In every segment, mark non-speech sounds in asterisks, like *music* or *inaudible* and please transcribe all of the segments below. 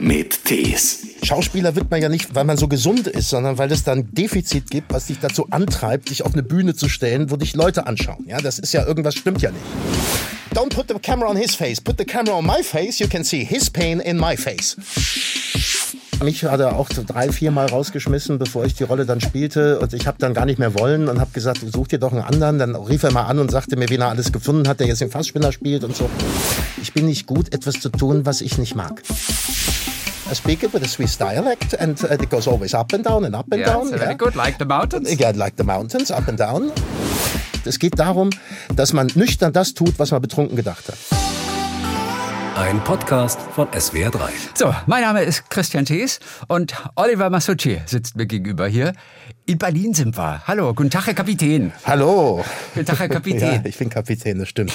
mit Tees. Schauspieler wird man ja nicht, weil man so gesund ist, sondern weil es dann Defizit gibt, was dich dazu antreibt, dich auf eine Bühne zu stellen, wo dich Leute anschauen. Ja, das ist ja irgendwas stimmt ja nicht. Don't put the camera on his face, put the camera on my face. You can see his pain in my face. Mich hat er auch drei, vier Mal rausgeschmissen, bevor ich die Rolle dann spielte. Und ich habe dann gar nicht mehr wollen und habe gesagt, such dir doch einen anderen. Dann rief er mal an und sagte mir, wen er alles gefunden hat, der jetzt den Fassspinner spielt und so. Ich bin nicht gut, etwas zu tun, was ich nicht mag. I speak it with a Swiss dialect and uh, it goes always up and down and up and Yeah, down. so very good, like the mountains. Yeah, like the mountains, up and down. Es geht darum, dass man nüchtern das tut, was man betrunken gedacht hat. Ein Podcast von SWR3. So, mein Name ist Christian Thees und Oliver Masucci sitzt mir gegenüber hier. In Berlin sind wir. Hallo, guten Tag, Herr Kapitän. Hallo. Guten Tag, Herr *laughs* Kapitän. Ja, ich bin Kapitän, das stimmt.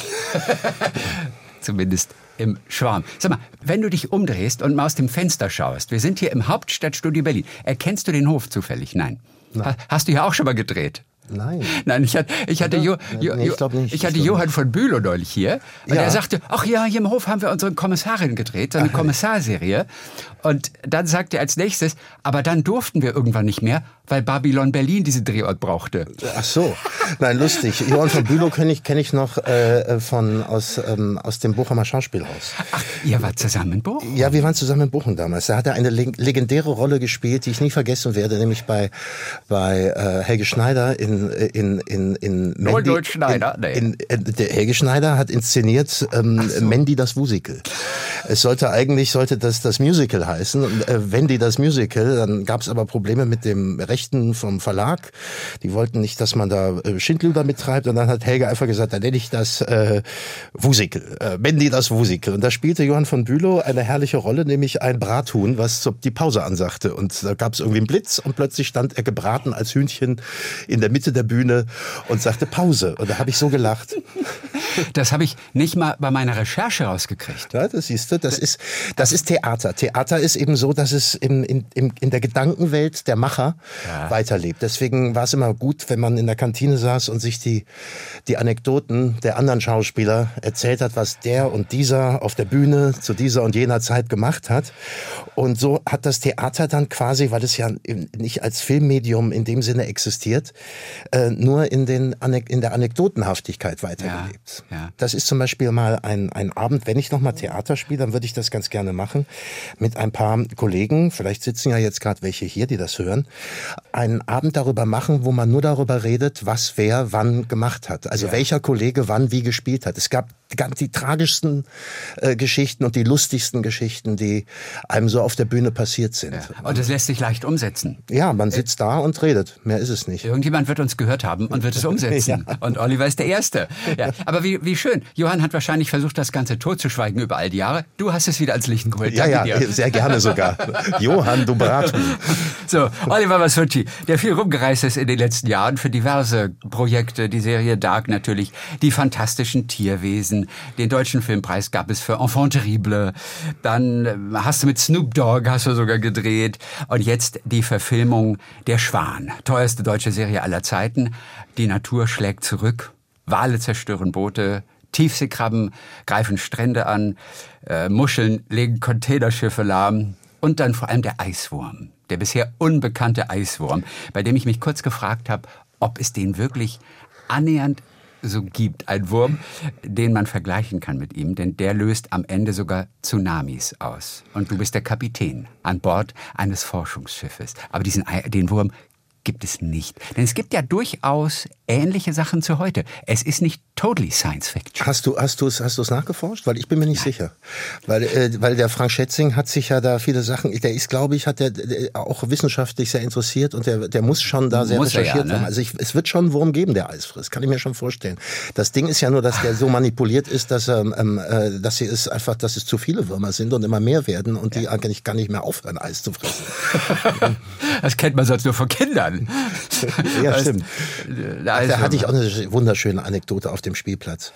*laughs* Zumindest im Schwarm. Sag mal, wenn du dich umdrehst und mal aus dem Fenster schaust, wir sind hier im Hauptstadtstudio Berlin. Erkennst du den Hof zufällig? Nein. Ha- Hast du hier auch schon mal gedreht? Nein. Nein, ich hatte, ich hatte, jo, jo, Nee, ich nicht. ich hatte Johann von Bülow neulich hier und Ja. er sagte, ach ja, hier im Hof haben wir unsere Kommissarin gedreht, so eine *laughs* Kommissarserie. Und dann sagte er als nächstes, aber dann durften wir irgendwann nicht mehr, weil Babylon Berlin diesen Drehort brauchte. Ach so, nein, lustig. Johann von Bülow kenne ich, kenn ich noch äh, von, aus, ähm, aus dem Bochumer Schauspielhaus. Ach, ihr wart zusammen in Bochum? Ja, wir waren zusammen in Bochum damals. Da hat er eine leg legendäre Rolle gespielt, die ich nie vergessen werde, nämlich bei, bei äh, Helge Schneider in, in, in, in Mandy. Schneider? Nee. In, in, der Helge Schneider hat inszeniert ähm, Mandy das Musical. Es sollte eigentlich sollte das das Musical heißen, und, äh, Wendy das Musical. Dann gab es aber Probleme mit dem Rechten vom Verlag. Die wollten nicht, dass man da äh, Schindluder mittreibt. Und dann hat Helge einfach gesagt, dann nenne ich das äh, Wusikel. Äh, Mandy das Wusikel. Und da spielte Johann von Bülow eine herrliche Rolle, nämlich ein Brathuhn, was die Pause ansagte. Und da gab es irgendwie einen Blitz und plötzlich stand er gebraten als Hühnchen in der Mitte der Bühne und sagte Pause. Und da habe ich so gelacht. *laughs* Das habe ich nicht mal bei meiner Recherche rausgekriegt. Ja, das siehst du, das ist, das ist Theater. Theater ist eben so, dass es in, in, in in der Gedankenwelt der Macher Ja. weiterlebt. Deswegen war es immer gut, wenn man in der Kantine saß und sich die, die Anekdoten der anderen Schauspieler erzählt hat, was der und dieser auf der Bühne zu dieser und jener Zeit gemacht hat. Und so hat das Theater dann quasi, weil es ja nicht als Filmmedium in dem Sinne existiert, äh, nur in, den, in der Anekdotenhaftigkeit weitergelebt. Ja, ja. Das ist zum Beispiel mal ein, ein Abend, wenn ich noch mal Theater spiele, dann würde ich das ganz gerne machen, mit ein paar Kollegen, vielleicht sitzen ja jetzt gerade welche hier, die das hören, einen Abend darüber machen, wo man nur darüber redet, was wer wann gemacht hat. Also welcher Kollege wann wie gespielt hat. Es gab die, ganz- die tragischsten äh, Geschichten und die lustigsten Geschichten, die einem so auf der Bühne passiert sind. Und das lässt sich leicht umsetzen. Ja, man sitzt da und redet. Mehr ist es nicht. Irgendjemand wird uns gehört haben und wird es *laughs* umsetzen. Und Oliver ist der Erste. Ja. Aber wie, wie schön. Johann hat wahrscheinlich versucht, das Ganze totzuschweigen über all die Jahre. Du hast es wieder ans Licht geholt. Ja, ja, dir. sehr gerne sogar. *laughs* Johann Dubrato. So, Oliver Masucci, der viel rumgereist ist in den letzten Jahren für diverse Projekte, die Serie Dark natürlich, die fantastischen Tierwesen, den deutschen Filmpreis gab es für Enfant terrible, dann äh, hast du mit Snoop Dogg hast du sogar gedreht. Und jetzt die Verfilmung Der Schwan, teuerste deutsche Serie aller Zeiten. Die Natur schlägt zurück, Wale zerstören Boote, Tiefseekrabben greifen Strände an, äh, Muscheln legen Containerschiffe lahm. Und dann vor allem der Eiswurm, der bisher unbekannte Eiswurm, bei dem ich mich kurz gefragt habe, ob es den wirklich annähernd so gibt. Ein Wurm, den man vergleichen kann mit ihm, denn der löst am Ende sogar Tsunamis aus. Und du bist der Kapitän an Bord eines Forschungsschiffes. Aber diesen, den Wurm gibt es nicht. Denn es gibt ja durchaus ähnliche Sachen zu heute. Es ist nicht totally Science Fiction. Hast du hast du es hast du es nachgeforscht? Weil ich bin mir nicht sicher, weil äh, weil der Frank Schätzing hat sich ja da viele Sachen. Der ist, glaube ich, hat der, der auch wissenschaftlich sehr interessiert und der der muss schon da sehr Muss er ja, recherchiert ne? haben. Also ich, es wird schon einen Wurm geben, der Eis frisst. Kann ich mir schon vorstellen. Das Ding ist ja nur, dass der so manipuliert ist, dass er ähm, äh, dass sie es einfach, dass es zu viele Würmer sind und immer mehr werden und die eigentlich gar nicht mehr aufhören, Eis zu fressen. *laughs* Das kennt man sonst nur von Kindern. Ja, stimmt. Da hatte ich auch eine wunderschöne Anekdote auf dem Spielplatz.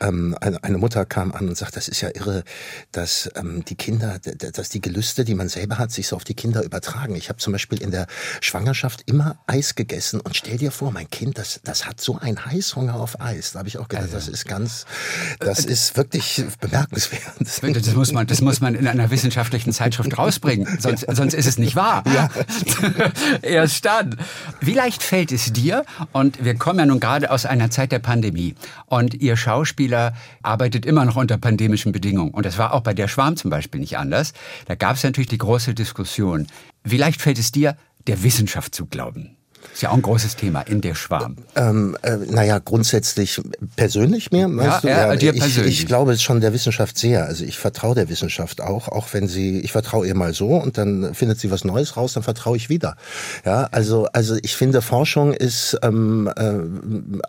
Ähm, eine, eine, Mutter kam an und sagt, das ist ja irre, dass ähm, die Kinder, dass die Gelüste, die man selber hat, sich so auf die Kinder übertragen. Ich habe zum Beispiel in der Schwangerschaft immer Eis gegessen und stell dir vor, mein Kind, das, das hat so einen Heißhunger auf Eis. Da habe ich auch gedacht, also. das ist ganz, das äh, ist wirklich bemerkenswert. *laughs* Das muss man, das muss man in einer wissenschaftlichen Zeitschrift rausbringen, sonst, sonst ist es nicht wahr. Ja. *laughs* Erst dann. Wie leicht fällt es dir? Und wir kommen ja nun gerade aus einer Zeit der Pandemie. Und ihr Schauspieler arbeitet immer noch unter pandemischen Bedingungen. Und das war auch bei der Schwarm zum Beispiel nicht anders. Da gab es natürlich die große Diskussion. Wie leicht fällt es dir, der Wissenschaft zu glauben? Ist ja auch ein großes Thema in der Schwarm. Ähm, äh, naja, grundsätzlich persönlich mehr, meinst ja, du? Ja, dir ich, persönlich. ich glaube schon der Wissenschaft sehr. Also ich vertraue der Wissenschaft auch, auch wenn sie, ich vertraue ihr mal so und dann findet sie was Neues raus, dann vertraue ich wieder. Ja, also, also ich finde, Forschung ist ähm, äh,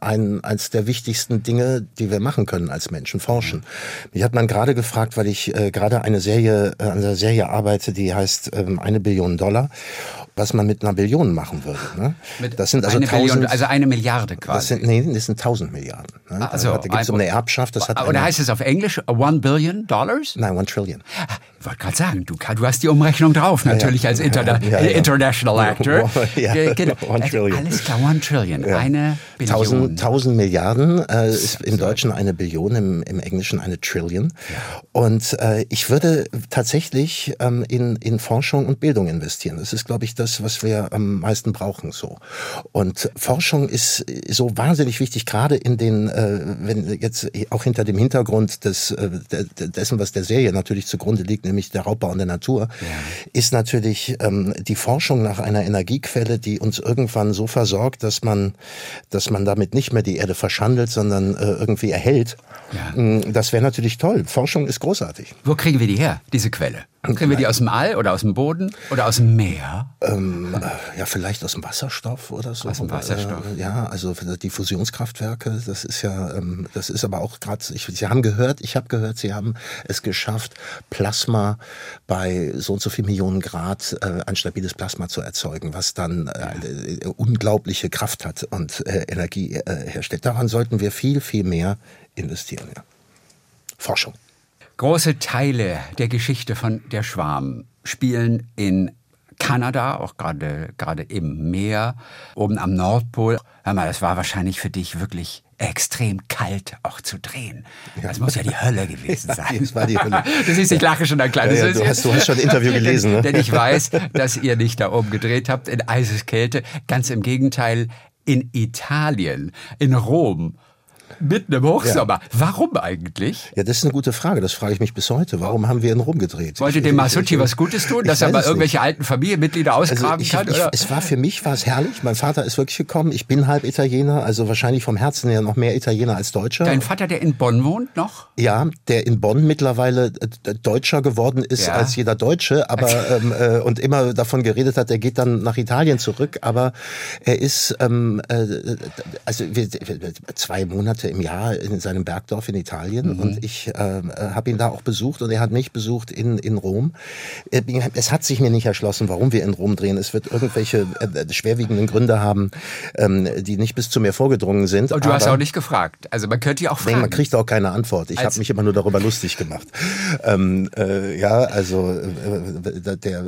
ein, eins der wichtigsten Dinge, die wir machen können als Menschen, forschen. Mich hat man gerade gefragt, weil ich äh, gerade eine Serie, äh, an der Serie arbeite, die heißt ähm, eine Billion Dollar was man mit einer Billion machen würde. Ne? Das sind also eine tausend, Billion, also eine Milliarde quasi. Das sind, nee, das sind tausend Milliarden. Ne? Also, da gibt es um eine Erbschaft. Das hat oder heißt es auf Englisch one billion dollars? Nein, one trillion. Ich wollte gerade sagen, du, du hast die Umrechnung drauf, natürlich ja, als Interna ja, ja, International Actor. ja, genau. One also, trillion. Alles klar, one trillion. Eine Billion. Tausend, tausend Milliarden äh, ist im. Deutschen eine Billion, im, im Englischen eine Trillion. Und äh, ich würde tatsächlich ähm, in, in Forschung und Bildung investieren. Das ist, glaube ich, das, was wir am meisten brauchen. so. Und Forschung ist so wahnsinnig wichtig, gerade in den, äh, wenn jetzt auch hinter dem Hintergrund des, äh, dessen, was der Serie natürlich zugrunde liegt, nämlich der Raubbau in der Natur, ja. ist natürlich ähm, die Forschung nach einer Energiequelle, die uns irgendwann so versorgt, dass man, dass man damit nicht mehr die Erde verschandelt, sondern äh, irgendwie erhält. Ja. Mm, das wäre natürlich toll. Forschung ist großartig. Wo kriegen wir die her, diese Quelle? Kriegen wir die aus dem All oder aus dem Boden oder aus dem Meer? Ähm, ja, vielleicht aus dem Wasserstoff oder so. Aus dem Wasserstoff. Äh, ja, also die Fusionskraftwerke, das ist ja, ähm, das ist aber auch gerade, Sie haben gehört, ich habe gehört, Sie haben es geschafft, Plasma bei so und so viel Millionen Grad äh, ein stabiles Plasma zu erzeugen, was dann äh, ja. unglaubliche Kraft hat und äh, Energie äh, herstellt. Daran sollten wir viel, viel mehr investieren. Ja. Forschung. Große Teile der Geschichte von Der Schwarm spielen in Kanada, auch gerade gerade im Meer, oben am Nordpol. Hör mal, das war wahrscheinlich für dich wirklich extrem kalt auch zu drehen. Das muss ja die Hölle gewesen *laughs* sein. das war die Hölle. *laughs* Du siehst, ich lache schon ein kleines ja, ja, du, hast, du hast schon ein Interview gelesen. Ne? Denn ich *laughs* weiß, dass ihr nicht da oben gedreht habt in Eiseskälte. Ganz im Gegenteil, in Italien, in Rom Mitten im Hochsommer. Ja. Warum eigentlich? Ja, das ist eine gute Frage. Das frage ich mich bis heute. Warum haben wir ihn rumgedreht? Wollte dem Masucci was Gutes tun, dass er mal irgendwelche nicht. alten Familienmitglieder also ausgraben also ich, kann? Ich, es war für mich war es herrlich. Mein Vater ist wirklich gekommen. Ich bin halb Italiener, also wahrscheinlich vom Herzen her noch mehr Italiener als Deutscher. Dein Vater, der in Bonn wohnt noch? Ja, der in Bonn mittlerweile äh, Deutscher geworden ist ja. als jeder Deutsche, aber *laughs* ähm, äh, und immer davon geredet hat, er geht dann nach Italien zurück. Aber er ist ähm, äh, also wir, zwei Monate im Jahr in seinem Bergdorf in Italien mhm. und ich äh, habe ihn da auch besucht und er hat mich besucht in, in Rom. Äh, es hat sich mir nicht erschlossen, warum wir in Rom drehen. Es wird irgendwelche äh, schwerwiegenden Gründe haben, ähm, die nicht bis zu mir vorgedrungen sind. Und du hast auch nicht gefragt. Also man könnte ja auch fragen. Nee, man kriegt auch keine Antwort. Ich habe mich immer nur darüber lustig gemacht. Ähm, äh, ja, also äh, der,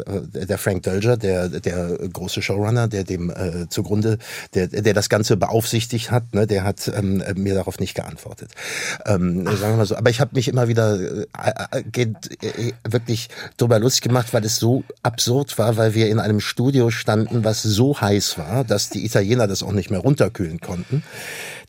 der Frank Dölger, der, der große Showrunner, der dem äh, zugrunde, der, der das Ganze beaufsichtigt hat, ne, der hat ähm, mir darauf nicht geantwortet. Ähm, sagen wir mal so. Aber ich habe mich immer wieder äh, äh, äh, wirklich drüber lustig gemacht, weil es so absurd war, weil wir in einem Studio standen, was so heiß war, dass die Italiener das auch nicht mehr runterkühlen konnten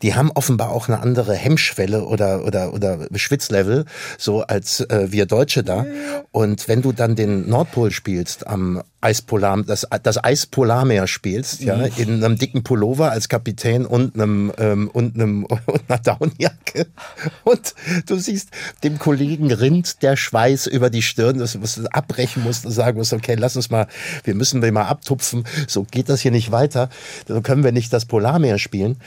die haben offenbar auch eine andere Hemmschwelle oder oder oder Schwitzlevel so als äh, wir Deutsche da. Und wenn du dann den Nordpol spielst am Eispolar, das, das Eispolarmeer spielst, ja, mhm. in einem dicken Pullover als Kapitän und einem ähm, und einem *laughs* und einer Downjacke und du siehst dem Kollegen rinnt der Schweiß über die Stirn, dass du abbrechen musst und sagen musst, okay, lass uns mal, wir müssen wir mal abtupfen, so geht das hier nicht weiter, so können wir nicht das Polarmeer spielen.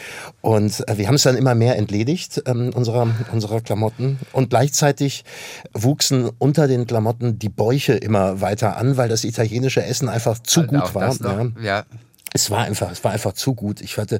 Und äh, wir haben es dann immer mehr entledigt ähm, unserer unserer Klamotten. Und gleichzeitig wuchsen unter den Klamotten die Bäuche immer weiter an, weil das italienische Essen einfach zu gut war. ja. ja. es war einfach, es war einfach zu gut. Ich hatte,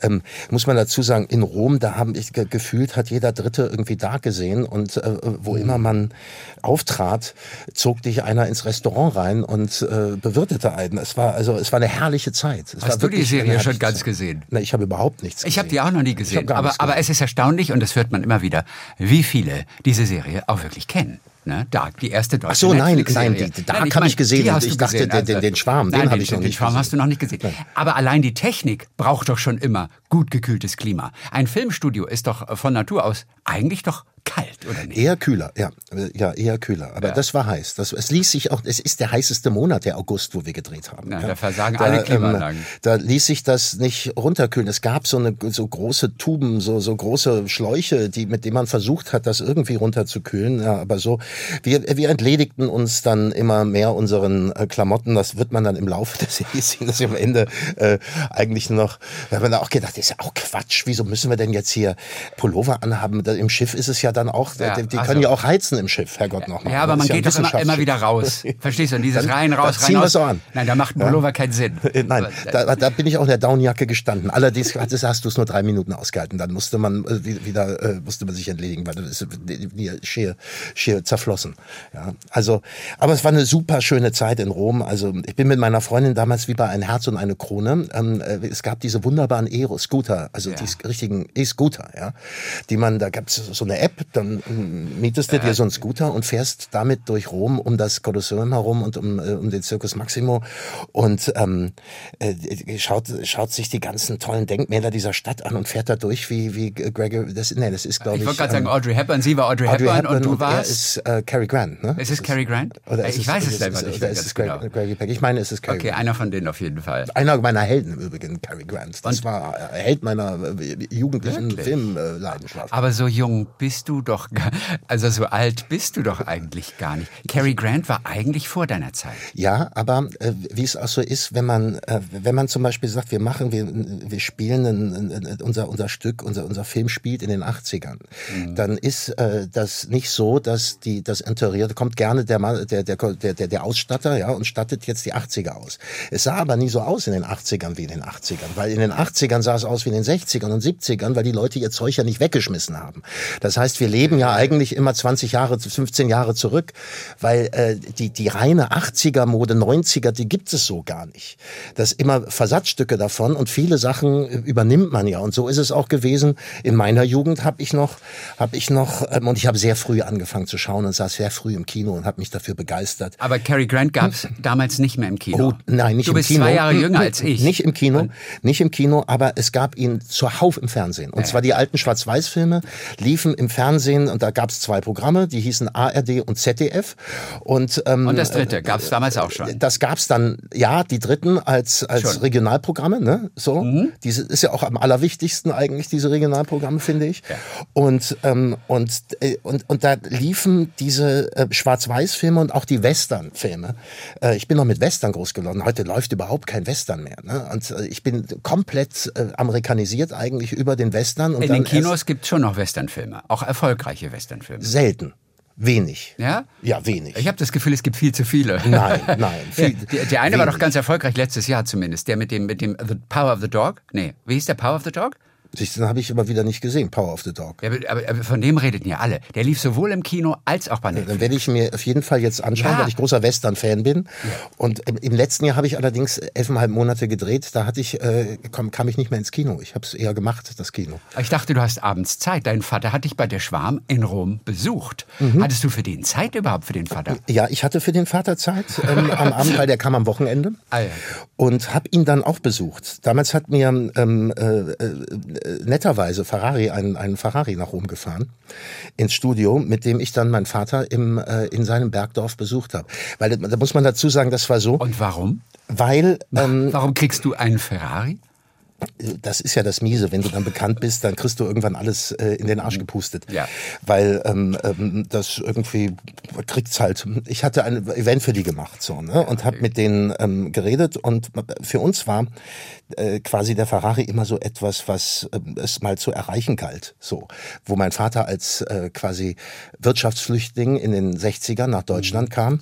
ähm, muss man dazu sagen, in Rom, da haben ich ge gefühlt, hat jeder Dritte irgendwie da gesehen und äh, wo immer man auftrat, zog dich einer ins Restaurant rein und äh, bewirtete einen. Es war also, es war eine herrliche Zeit. Es Hast du die Serie schon ganz Zeit. gesehen? Na, ich habe überhaupt nichts. gesehen. Ich habe die auch noch nie gesehen. Aber, aber es ist erstaunlich und das hört man immer wieder, wie viele diese Serie auch wirklich kennen. Ne? Dark, die erste deutsche Ach so, nein, nein, die, Dark habe ich gesehen. Die hast ich dachte, gesehen, den, den, den Schwarm, nein, den habe ich noch nicht Den Schwarm gesehen. hast du noch nicht gesehen. Nein. Aber allein die Technik braucht doch schon immer gut gekühltes Klima. Ein Filmstudio ist doch von Natur aus eigentlich doch kalt, oder nicht? Eher kühler, ja. Ja, eher kühler. Aber ja. das war heiß. Das, es ließ sich auch, es ist der heißeste Monat, der August, wo wir gedreht haben. Na, ja. Da versagen da, alle Klimaanlagen. Ähm, da ließ sich das nicht runterkühlen. Es gab so eine, so große Tuben, so, so große Schläuche, die, mit denen man versucht hat, das irgendwie runterzukühlen. Ja, aber so, wir, wir entledigten uns dann immer mehr unseren äh, Klamotten. Das wird man dann im Laufe des *laughs* Series sehen, dass wir am Ende äh, eigentlich noch, wir haben da auch gedacht, ist ja auch Quatsch. Wieso müssen wir denn jetzt hier Pullover anhaben? Im Schiff ist es ja dann auch, ja, die, die können ja auch heizen im Schiff, Herrgott noch mal. Ja, aber man geht doch immer, immer, wieder raus. *laughs* Verstehst du? Und dieses dann, rein, raus, rein, raus. An. Nein, da macht ein Pullover ja. keinen Sinn. *laughs* Äh, nein, da, da, bin ich auch in der Downjacke gestanden. Allerdings hast du es nur drei Minuten ausgehalten. Dann musste man äh, wieder, äh, musste man sich entledigen, weil das ist schier, schier zerflossen. Ja, also, aber es war eine super schöne Zeit in Rom. Also ich bin mit meiner Freundin damals wie bei ein Herz und eine Krone. Ähm, es gab diese wunderbaren E-Scooter, also ja. die richtigen E-Scooter, ja, die man, da gab es so eine App, dann mietest du dir so einen Scooter und fährst damit durch Rom um das Kolosseum herum und um, äh, um den Circus Maximo und ähm, äh, schaut, schaut sich die ganzen tollen Denkmäler dieser Stadt an und fährt da durch wie, wie Gregory, das, nee, das ist glaube ich... Ich wollte gerade ähm, sagen Audrey Hepburn, sie war Audrey, Audrey Hepburn, Hepburn, und du warst... ist äh, Cary Grant, ne? Ist es Cary Grant? Oder ich es, weiß es selber nicht. Oder ist es genau. Gregory Peck? Ich meine, es ist Cary Okay, Grant. einer von denen auf jeden Fall. Einer meiner Helden im Übrigen, Cary Grant. Das und? war Held meiner äh, jugendlichen Filmleidenschaft. Aber so jung bist du doch, also so alt bist du doch eigentlich gar nicht. Cary Grant war eigentlich vor deiner Zeit. Ja, aber äh, wie es auch so ist, wenn man, äh, wenn man zum Beispiel sagt, wir machen, wir, wir spielen ein, ein, unser, unser Stück, unser, unser Film spielt in den 80ern, mhm. dann ist äh, das nicht so, dass die, das Interieur, kommt gerne der, der, der, der, der Ausstatter, ja, und stattet jetzt die 80er aus. Es sah aber nie so aus in den 80ern wie in den 80ern, weil in den 80ern sah es aus wie in den 60ern und 70ern, weil die Leute ihr Zeug ja nicht weggeschmissen haben. Das heißt, wir leben ja eigentlich immer 20 Jahre, 15 Jahre zurück, weil äh, die, die reine 80er Mode, 90er, die gibt es so gar nicht. Das immer Versatzstücke davon und viele Sachen übernimmt man ja. Und so ist es auch gewesen. In meiner Jugend habe ich noch, habe ich noch, ähm, und ich habe sehr früh angefangen zu schauen und saß sehr früh im Kino und habe mich dafür begeistert. Aber Cary Grant gab es hm. damals nicht mehr im Kino. Oh, nein, nicht du im Kino. Du bist zwei Jahre jünger als ich. Nicht im Kino, nicht im Kino, aber es gab ihn zuhauf im Fernsehen. Und ja. zwar die alten Schwarz-Weiß-Filme liefen im Fernsehen und da gab es zwei Programme, die hießen ARD und ZDF. Und, ähm, und das dritte gab es damals auch schon. Das gab es dann, ja, die dritten als, als Regionalprogramme, ne? So. Mhm. Diese ist ja auch am allerwichtigsten eigentlich, diese Regionalprogramme, finde ich. Ja. Und, ähm, und, äh, und, und da liefen diese äh, Schwarz-Weiß-Filme und auch die Western-Filme. Äh, ich bin noch mit Western groß geworden. Heute läuft überhaupt kein Western mehr. Ne? Und äh, ich bin komplett äh, amerikanisiert eigentlich über den Western. Und In den Kinos gibt es schon noch Western-Filme, auch erfolgreiche Western-Filme. Selten. Wenig. Ja? Ja, wenig. Ich habe das Gefühl, es gibt viel zu viele. Nein, *laughs* nein. Viel, der, der eine wenig. war doch ganz erfolgreich letztes Jahr zumindest. Der mit dem, mit dem The Power of the Dog. Nee, wie hieß der Power of the Dog? Den habe ich aber wieder nicht gesehen, Power of the Dog. Ja, aber, aber, von dem redeten ja alle. Der lief sowohl im Kino als auch bei Netflix. Dann werde ich mir auf jeden Fall jetzt anschauen, ja. weil ich großer Western-Fan bin. Ja. Und im letzten Jahr habe ich allerdings elfeinhalb Monate gedreht. Da hatte ich, äh, kam, kam ich nicht mehr ins Kino. Ich habe es eher gemacht, das Kino. Ich dachte, du hast abends Zeit. Dein Vater hat dich bei der Schwarm in Rom besucht. Mhm. Hattest du für den Zeit überhaupt für den Vater? Ja, ich hatte für den Vater Zeit ähm, am *laughs* Abend, weil der kam am Wochenende. Ah, ja. Und habe ihn dann auch besucht. Damals hat mir ähm, äh, äh, netterweise also Ferrari, einen, einen Ferrari nach Rom gefahren ins Studio, mit dem ich dann meinen Vater im, äh, in seinem Bergdorf besucht habe. Weil da muss man dazu sagen, das war so. Und warum? Weil. Ähm, warum kriegst du einen Ferrari? das ist ja das Miese, wenn du dann bekannt bist, dann kriegst du irgendwann alles äh, in den Arsch gepustet. Ja. Weil ähm, ähm, das irgendwie kriegt's halt. Ich hatte ein Event für die gemacht so ne? und habe mit denen ähm, geredet und für uns war äh, quasi der Ferrari immer so etwas, was äh, es mal zu erreichen galt. So, wo mein Vater als äh, quasi Wirtschaftsflüchtling in den 60ern nach Deutschland Mhm. kam,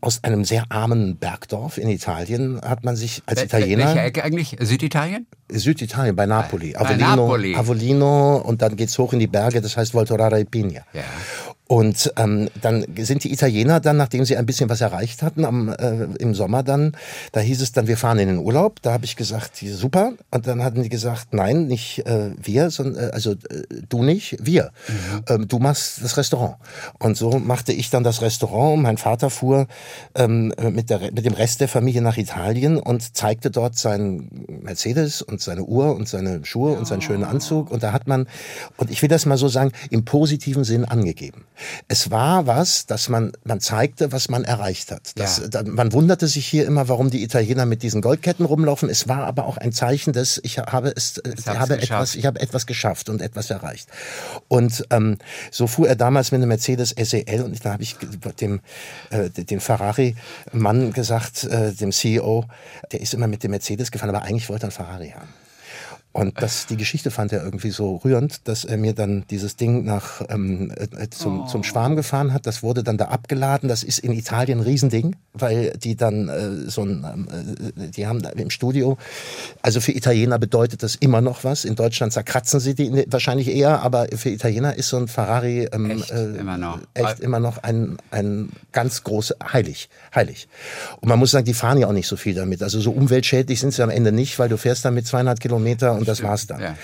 aus einem sehr armen Bergdorf in Italien hat man sich als Wel- Italiener Welche Ecke eigentlich? Süditalien? Süditalien, bei Napoli. Bei Avellino, Napoli. Avellino und dann geht's hoch in die Berge, das heißt Voltorara e Pigna. Ja. Und ähm, dann sind die Italiener dann, nachdem sie ein bisschen was erreicht hatten, am, äh, im Sommer dann, da hieß es dann, wir fahren in den Urlaub. Da habe ich gesagt, super. Und dann hatten die gesagt, nein, nicht äh, wir, sondern äh, also äh, du nicht, wir. Ähm, du machst das Restaurant. Und so machte ich dann das Restaurant. Und mein Vater fuhr ähm, mit, der, mit dem Rest der Familie nach Italien und zeigte dort seinen Mercedes und seine Uhr und seine Schuhe und seinen schönen Anzug. Und da hat man, und ich will das mal so sagen, im positiven Sinn angegeben. Es war was, dass man, man zeigte, was man erreicht hat. Das, Ja. da, man wunderte sich hier immer, warum die Italiener mit diesen Goldketten rumlaufen. Es war aber auch ein Zeichen, dass ich habe es, äh, ich hab's habe geschafft. etwas, ich habe etwas geschafft und etwas erreicht. Und ähm, so fuhr er damals mit einem Mercedes SEL und da habe ich dem, äh, dem Ferrari-Mann gesagt, äh, dem CEO, der ist immer mit dem Mercedes gefahren, aber eigentlich wollte er einen Ferrari haben. Und das, die Geschichte fand er irgendwie so rührend, dass er mir dann dieses Ding nach ähm, äh, zum, zum Schwarm gefahren hat. Das wurde dann da abgeladen. Das ist in Italien ein Riesending, weil die dann äh, so ein, ähm, äh, die haben im Studio. Also für Italiener bedeutet das immer noch was. In Deutschland zerkratzen sie die ne- wahrscheinlich eher, aber für Italiener ist so ein Ferrari ähm, Echt immer noch. echt immer noch ein, ein ganz große heilig, heilig. Und man muss sagen, die fahren ja auch nicht so viel damit. Also so umweltschädlich sind sie am Ende nicht, weil du fährst damit 200 Kilometer und das war's dann. Ja.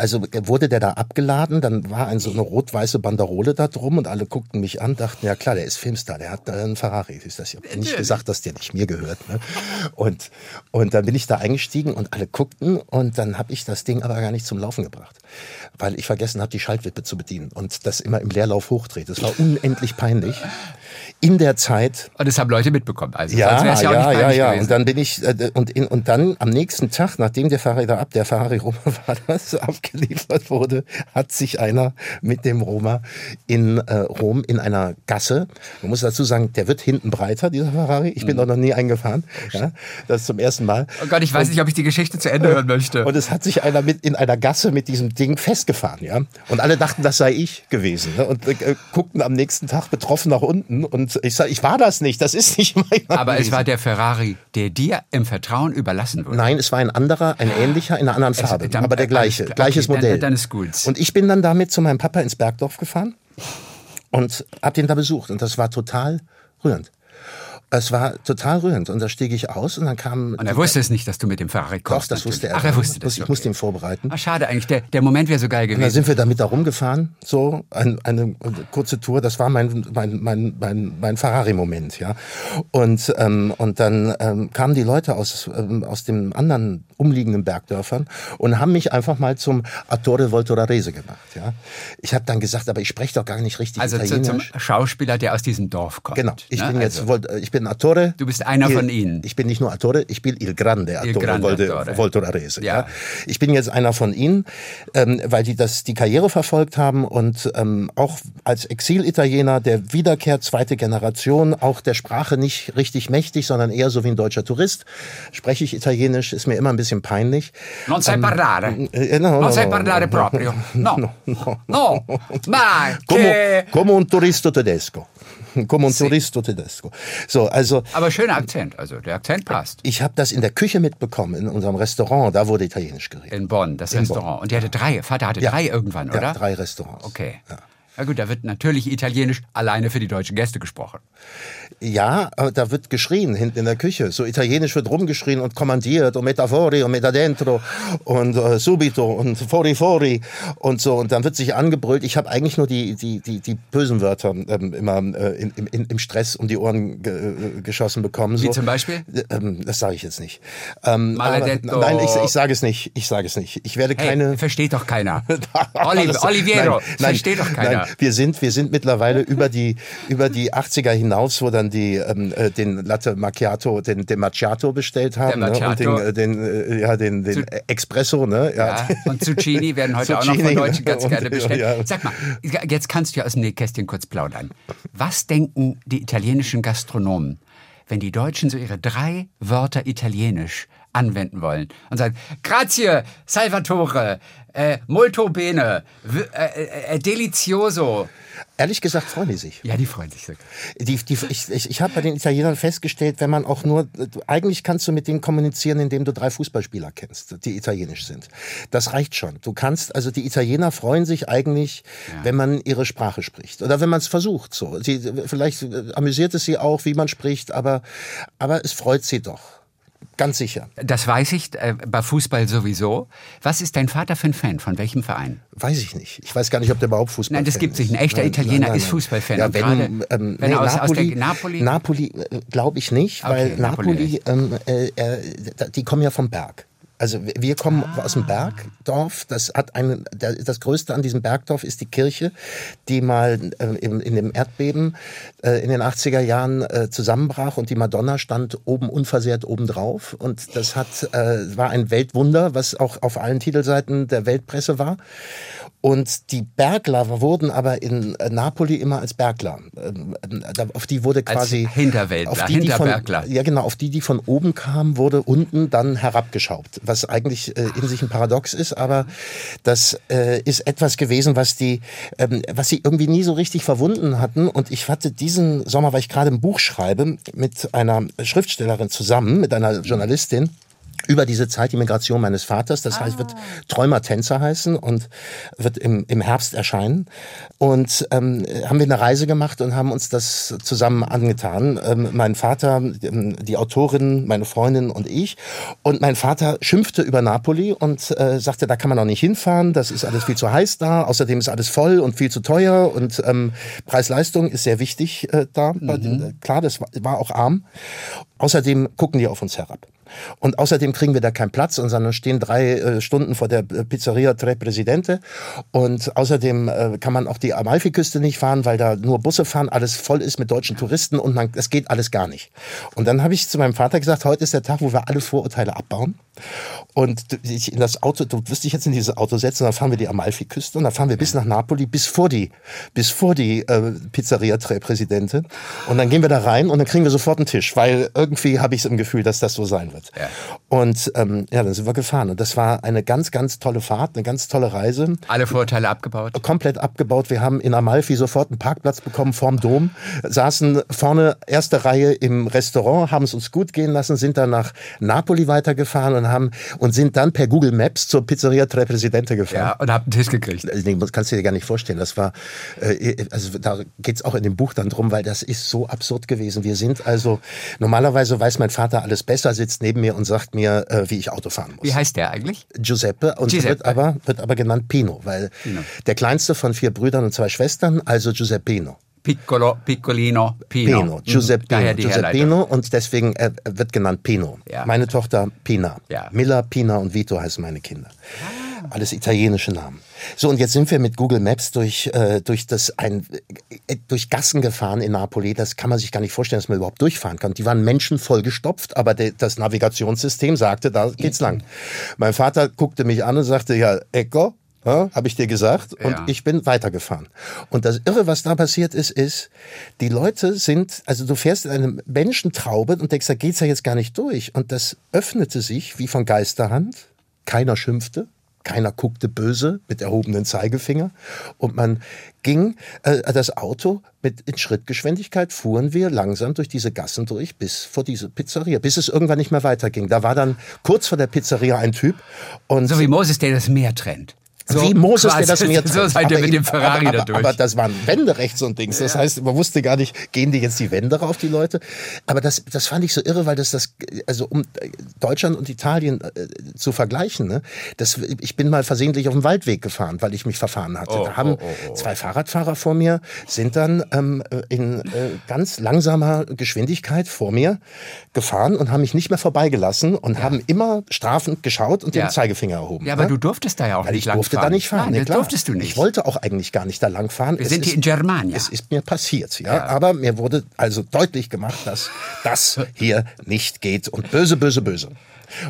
Also wurde der da abgeladen, dann war ein, so eine rot-weiße Banderole da drum und alle guckten mich an, dachten, ja klar, der ist Filmstar, der hat da einen Ferrari. Ist das ja nicht gesagt, dass der nicht mir gehört. Ne? Und, und dann bin ich da eingestiegen und alle guckten und dann habe ich das Ding aber gar nicht zum Laufen gebracht, weil ich vergessen habe, die Schaltwippe zu bedienen und das immer im Leerlauf hochdreht. Das war unendlich peinlich. In der Zeit Und das haben Leute mitbekommen. Also ja, ja, ja, ja, ja. Und dann bin ich äh, und in, und dann am nächsten Tag, nachdem der Ferrari da ab, der Ferrari Roma *laughs* war, das abgeliefert wurde, hat sich einer mit dem Roma in äh, Rom in einer Gasse. Man muss dazu sagen, der wird hinten breiter, dieser Ferrari. Ich bin Mhm. doch noch nie eingefahren. Ja, das ist zum ersten Mal. oh Gott, ich weiß nicht, ob ich die Geschichte zu Ende hören möchte. Und es hat sich einer mit in einer Gasse mit diesem Ding festgefahren, ja. Und alle dachten, das sei ich gewesen. Ne? Und äh, guckten am nächsten Tag betroffen nach unten. Und ich sag, ich war das nicht. Das ist nicht meiner. *laughs* Aber es gewesen. war der Ferrari, der dir im Vertrauen überlassen wurde. Nein, es war ein anderer, ein ähnlicher, in einer anderen Farbe, dann- aber der gleiche, alles gleiches Okay, dann- Modell. dann ist gut. Und ich bin dann damit zu meinem Papa ins Bergdorf gefahren und hab den da besucht und das war total rührend. Es war total rührend und da stieg ich aus und dann kam Und er wusste es nicht, dass du mit dem Ferrari doch, kommst. das wusste er. Ach, er wusste das. Ich musste ihn vorbereiten. Ach, schade eigentlich. Der, der Moment wäre so geil Und dann gewesen. sind wir damit da rumgefahren, so ein, eine kurze Tour. Das war mein mein mein mein, mein Ferrari-Moment, ja. Und ähm, und dann ähm, kamen die Leute aus ähm, aus den anderen umliegenden Bergdörfern und haben mich einfach mal zum Attore Voltorarese gemacht, ja. Ich habe dann gesagt, aber ich spreche doch gar nicht richtig Also zu, zum Italienisch. Schauspieler, der aus diesem Dorf kommt. Genau. Ich ne? bin jetzt, Also, Vol- ich bin Attore. Du bist einer Il- von ihnen. Ich bin nicht nur Attore, ich bin Il Grande Attore, Grande Volte- Attore. Voltorarese. Ja. Ja. Ich bin jetzt einer von ihnen, ähm, weil die das die Karriere verfolgt haben und ähm, auch als Exil-Italiener der Wiederkehr zweite Generation, auch der Sprache nicht richtig mächtig, sondern eher so wie ein deutscher Tourist. Spreche ich Italienisch, ist mir immer ein bisschen peinlich. Non sai parlare. äh, no, non no, sai no, parlare no, proprio. *laughs* No. No. Ma Come, che... come un turisto tedesco. *laughs* Come turisto tedesco. So, also Aber schöner Akzent. Also der Akzent passt. Ich habe das in der Küche mitbekommen, in unserem Restaurant. Da wurde Italienisch geredet. In Bonn, das Restaurant. Und der hatte drei. Vater hatte drei irgendwann, oder? Ja, drei Restaurants. Okay. Ja. gut, da wird natürlich Italienisch alleine für die deutschen Gäste gesprochen. Ja, da wird geschrien hinten in der Küche. So italienisch wird rumgeschrien und kommandiert und metafori und meta dentro und äh, subito und fori fori und so. Und dann wird sich angebrüllt. Ich habe eigentlich nur die, die, die, die bösen Wörter ähm, immer äh, in, in, im Stress um die Ohren ge äh, geschossen bekommen. So. Wie zum Beispiel? Ähm, das sage ich jetzt nicht. Ähm, Maledetto. aber, nein, ich, ich sage es nicht. Ich sage es nicht. Ich werde Hey, keine... versteht doch keiner. *laughs* Oli Oliviero, Nein, nein, versteht doch keiner. Nein, wir sind, wir sind mittlerweile über die, über die 80er hinaus, wo dann dann die, ähm, äh, den Latte Macchiato, den, den Macchiato bestellt haben. Ne? Und den, äh, den, äh, ja, den, den Espresso. Ne? Ja. Ja, und Zucchini werden heute auch noch Zucchini, von Deutschen ganz *laughs* und- gerne bestellt. ja. Sag mal, jetzt kannst du ja aus dem Nähkästchen kurz plaudern. Was denken die italienischen Gastronomen, wenn die Deutschen so ihre drei Wörter italienisch anwenden wollen und sagen, grazie, salvatore, äh, molto bene, w- äh, äh, delizioso. Ehrlich gesagt freuen die sich. Ja, die freuen sich. Die, die, ich ich, ich habe bei den Italienern festgestellt, wenn man auch nur, eigentlich kannst du mit denen kommunizieren, indem du drei Fußballspieler kennst, die italienisch sind. Das reicht schon. Du kannst, also die Italiener freuen sich eigentlich, wenn man ihre Sprache spricht. Oder wenn man es versucht. So. Sie, vielleicht amüsiert es sie auch, wie man spricht, aber, aber es freut sie doch. Ganz sicher. Das weiß ich, äh, bei Fußball sowieso. Was ist dein Vater für ein Fan? Von welchem Verein? Weiß ich nicht. Ich weiß gar nicht, ob der überhaupt Fußball Nein, das ist. gibt's nicht. Ein echter Italiener ist Fußballfan. Ja, wenn, gerade, ähm, wenn nee, er aus, aus Napoli, der Napoli. Napoli äh, glaube ich nicht, Okay, weil Napoli Napoli, ähm, äh, äh, die kommen ja vom Berg. Also wir- kommen Ah. aus dem Bergdorf. Das hat einen, das Größte an diesem Bergdorf ist die Kirche, die mal äh, in, in dem Erdbeben äh, in den 80er Jahren äh, zusammenbrach und die Madonna stand oben unversehrt oben drauf. Und das hat, äh, war ein Weltwunder, was auch auf allen Titelseiten der Weltpresse war. Und die Bergler wurden aber in äh, Napoli immer als Bergler. ähm, da- Auf die wurde Als quasi Hinterwäldler, auf die, die von, ja genau, auf die, die von oben kamen, wurde unten dann herabgeschraubt, was eigentlich äh, in sich ein Paradox ist, aber das äh, ist etwas gewesen, was die, ähm, was sie irgendwie nie so richtig verwunden hatten. Und ich hatte diesen Sommer, weil ich gerade ein Buch schreibe, mit einer Schriftstellerin zusammen, mit einer Journalistin über diese Zeit die Migration meines Vaters. Das heißt, wird Träumer Tänzer heißen und wird im, im Herbst erscheinen. Und ähm, haben wir eine Reise gemacht und haben uns das zusammen angetan. Ähm, mein Vater, ähm, die Autorin, meine Freundin und ich. Und mein Vater schimpfte über Napoli und äh, sagte, da kann man auch nicht hinfahren, das ist alles viel zu heiß da. Außerdem ist alles voll und viel zu teuer und ähm, Preis-Leistung ist sehr wichtig äh, da. Äh, Klar, das war, war auch arm. Außerdem gucken die auf uns herab. Und außerdem kriegen wir da keinen Platz, sondern stehen drei äh, Stunden vor der äh, Pizzeria Tre Presidente. Und außerdem äh, kann man auch die Amalfiküste nicht fahren, weil da nur Busse fahren, alles voll ist mit deutschen Touristen und man, das geht alles gar nicht. Und dann habe ich zu meinem Vater gesagt, heute ist der Tag, wo wir alle Vorurteile abbauen. Und ich in das Auto, du wirst dich jetzt in dieses Auto setzen, dann fahren wir die Amalfiküste und dann fahren wir bis nach Napoli, bis vor die, bis vor die äh, Pizzeria Tre Presidente. Und dann gehen wir da rein und dann kriegen wir sofort einen Tisch, weil irgendwie habe ich im Gefühl, dass das so sein wird. Ja. Und ähm, ja, dann sind wir gefahren. Und das war eine ganz, ganz tolle Fahrt, eine ganz tolle Reise. Alle Vorurteile abgebaut. Komplett abgebaut. Wir haben in Amalfi sofort einen Parkplatz bekommen vorm Dom, saßen vorne erste Reihe im Restaurant, haben es uns gut gehen lassen, sind dann nach Napoli weitergefahren und haben und sind dann per Google Maps zur Pizzeria Tre Presidente gefahren. Ja, und hab einen Tisch gekriegt. Also, das kannst du dir gar nicht vorstellen. Das war, äh, also da geht's auch in dem Buch dann drum, weil das ist so absurd gewesen. Wir sind also, normalerweise weiß mein Vater alles besser, sitzt neben mir und sagt mir, äh, wie ich Auto fahren muss. Wie heißt der eigentlich? Giuseppe und Giuseppe. Wird, aber, wird aber genannt Pino, weil der kleinste von vier Brüdern und zwei Schwestern, also Giuseppino. Piccolo, Piccolino, Pino. Pino, Mhm. Giuseppino. Giuseppino und deswegen äh, wird genannt Pino. Ja. Meine Tochter Pina. Ja. Milla, Pina und Vito heißen meine Kinder. Alles italienische Namen. So, und jetzt sind wir mit Google Maps durch, äh, durch, das ein, äh, durch Gassen gefahren in Napoli. Das kann man sich gar nicht vorstellen, dass man überhaupt durchfahren kann. Die waren menschenvoll gestopft, aber de, das Navigationssystem sagte, da geht's lang. Mein Vater guckte mich an und sagte, ja, Ecco, ja, habe ich dir gesagt. Und Ja. ich bin weitergefahren. Und das Irre, was da passiert ist, ist, die Leute sind, also du fährst in eine Menschentraube und denkst, da geht's ja jetzt gar nicht durch. Und das öffnete sich wie von Geisterhand. Keiner schimpfte. Keiner guckte böse mit erhobenen Zeigefinger. Und man ging, äh, das Auto mit in Schrittgeschwindigkeit fuhren wir langsam durch diese Gassen durch bis vor diese Pizzeria, bis es irgendwann nicht mehr weiterging. Da war dann kurz vor der Pizzeria ein Typ und So wie Moses, der das Meer trennt. So wie Moses, der das Meer *laughs* So seid ihr mit dem Ferrari aber, aber, durch. aber das waren Wände rechts und links. Das heißt, man wusste gar nicht, gehen die jetzt die Wände rauf, die Leute. Aber das, das fand ich so irre, weil das das, also um Deutschland und Italien äh, zu vergleichen, ne? Das, ich bin mal versehentlich auf dem Waldweg gefahren, weil ich mich verfahren hatte. Oh, da haben oh, oh, oh. zwei Fahrradfahrer vor mir, sind dann ähm, in äh, ganz langsamer Geschwindigkeit vor mir gefahren und haben mich nicht mehr vorbeigelassen und haben immer strafend geschaut und Ja. den Zeigefinger erhoben. ja, aber ne? du durftest da ja auch Weil nicht ich durfte fahren. da nicht fahren. Nein, nee, das klar. durftest du nicht. Ich wollte auch eigentlich gar nicht da lang fahren. Wir Es sind hier in Germania. Es ist mir passiert, ja. Aber mir wurde also deutlich gemacht, dass das hier nicht geht und böse, böse, böse.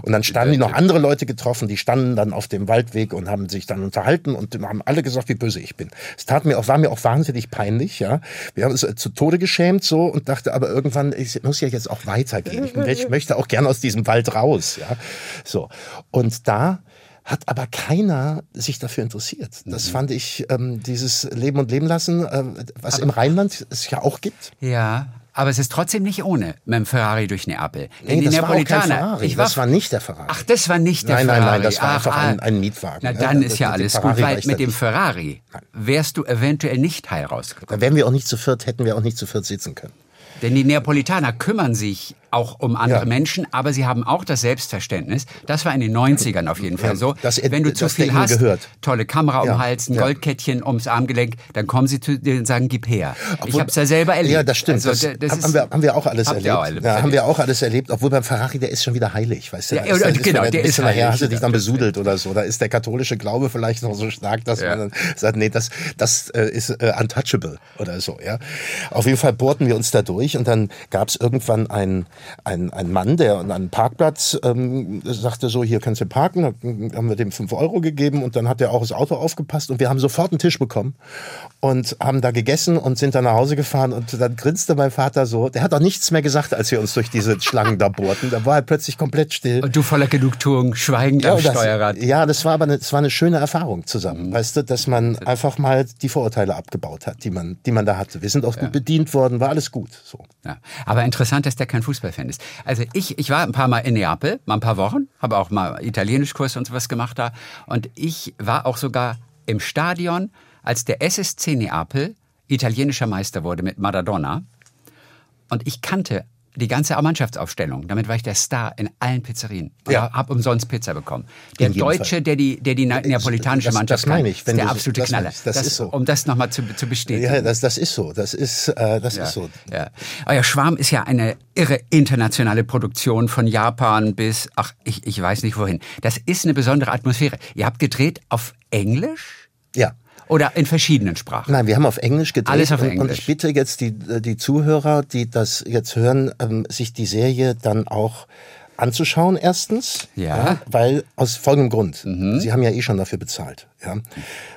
Und dann standen die noch andere Leute getroffen, die standen dann auf dem Waldweg und haben sich dann unterhalten und haben alle gesagt, wie böse ich bin. Es tat mir auch, war mir auch wahnsinnig peinlich, ja. Wir haben uns äh, zu Tode geschämt so und dachte aber irgendwann, ich muss ja jetzt auch weitergehen. Ich, ich möchte auch gern aus diesem Wald raus, ja. So. Und da hat aber keiner sich dafür interessiert. Das Mhm. fand ich, ähm, dieses Leben und Leben lassen, äh, was im Rheinland es ja auch gibt. Ja, aber es ist trotzdem nicht ohne mit dem Ferrari durch Neapel. Denn Nee, die das war kein Neapolitaner, Ferrari. ich war, das war nicht der Ferrari. ach, das war nicht der Nein, nein, Ferrari. nein, das war Ach, einfach ein- ein Mietwagen, Na, ne? dann Das- ist ja alles Ferrari gut, war weil mit dem. Ferrari wärst du eventuell nicht heil rausgekommen. Da wären wir auch nicht zu viert, hätten wir auch nicht zu viert sitzen können. Denn die Neapolitaner kümmern sich auch um andere Ja. Menschen, aber sie haben auch das Selbstverständnis. Das war in den 90ern auf jeden Fall Ja, so. das- Wenn du zu viel hast, gehört. tolle Kamera um Ja, Hals, ein. Goldkettchen ums Armgelenk, dann kommen sie zu dir und sagen, gib her. ich Obwohl- habe es ja selber erlebt. Ja, das stimmt. Also, das, das haben, ist- wir, haben wir auch alles erlebt. auch ja, haben erlebt. wir auch alles erlebt. Obwohl beim Ferrari, der ist schon wieder heilig. Weißt du? Ja, ist, ist genau, der ist bisschen nachher hast du heilig. dich dann besudelt oder so. Da ist der katholische Glaube vielleicht noch so stark, dass man dann sagt, nee, das, das äh, ist äh, untouchable oder so. Ja. Auf jeden Fall bohrten wir uns da durch und dann gab es irgendwann einen, einen, einen Mann, der an einem Parkplatz ähm, sagte so, hier kannst du parken. Dann haben wir dem fünf Euro gegeben und dann hat er auch das Auto aufgepasst und wir haben sofort einen Tisch bekommen und haben da gegessen und sind dann nach Hause gefahren und dann grinste mein Vater so. Der hat auch nichts mehr gesagt, als wir uns durch diese Schlangen da bohrten. Da war er plötzlich komplett still. Und du voller Genugtuung, schweigend am und das, Steuerrad. ja, das war aber eine, das war eine schöne Erfahrung zusammen, weißt du, dass man einfach mal die Vorurteile abgebaut hat, die man, die man da hatte. Wir sind auch gut bedient worden, war alles gut. So. Ja. Aber interessant, dass der kein Fußballfan ist. Also ich, ich war ein paar Mal in Neapel, mal ein paar Wochen, habe auch mal Italienischkurs und sowas gemacht da. Und ich war auch sogar im Stadion, als der SSC Neapel italienischer Meister wurde mit Maradona. Und ich kannte die ganze Mannschaftsaufstellung. Damit war ich der Star in allen Pizzerien. Ja. hab umsonst Pizza bekommen. Der In Deutsche, der die, der die neapolitanische das- Mannschaft das meine ich, wenn ist der du- absolute das Knaller. ich, das ist so. Um das nochmal zu, zu bestätigen. Ja, das, das ist so. Das ist, äh, das ist so. Ja. Euer Schwarm ist ja eine irre internationale Produktion von Japan bis, ach, ich, ich weiß nicht wohin. Das ist eine besondere Atmosphäre. Ihr habt gedreht auf Englisch Ja. Oder in verschiedenen Sprachen? Nein, wir haben auf Englisch gedreht. Alles auf und, Und Englisch. ich bitte jetzt die, die Zuhörer, die das jetzt hören, ähm, sich die Serie dann auch anzuschauen, erstens. Ja. Mhm. weil, aus folgendem Grund. Sie haben ja eh schon dafür bezahlt. Ja.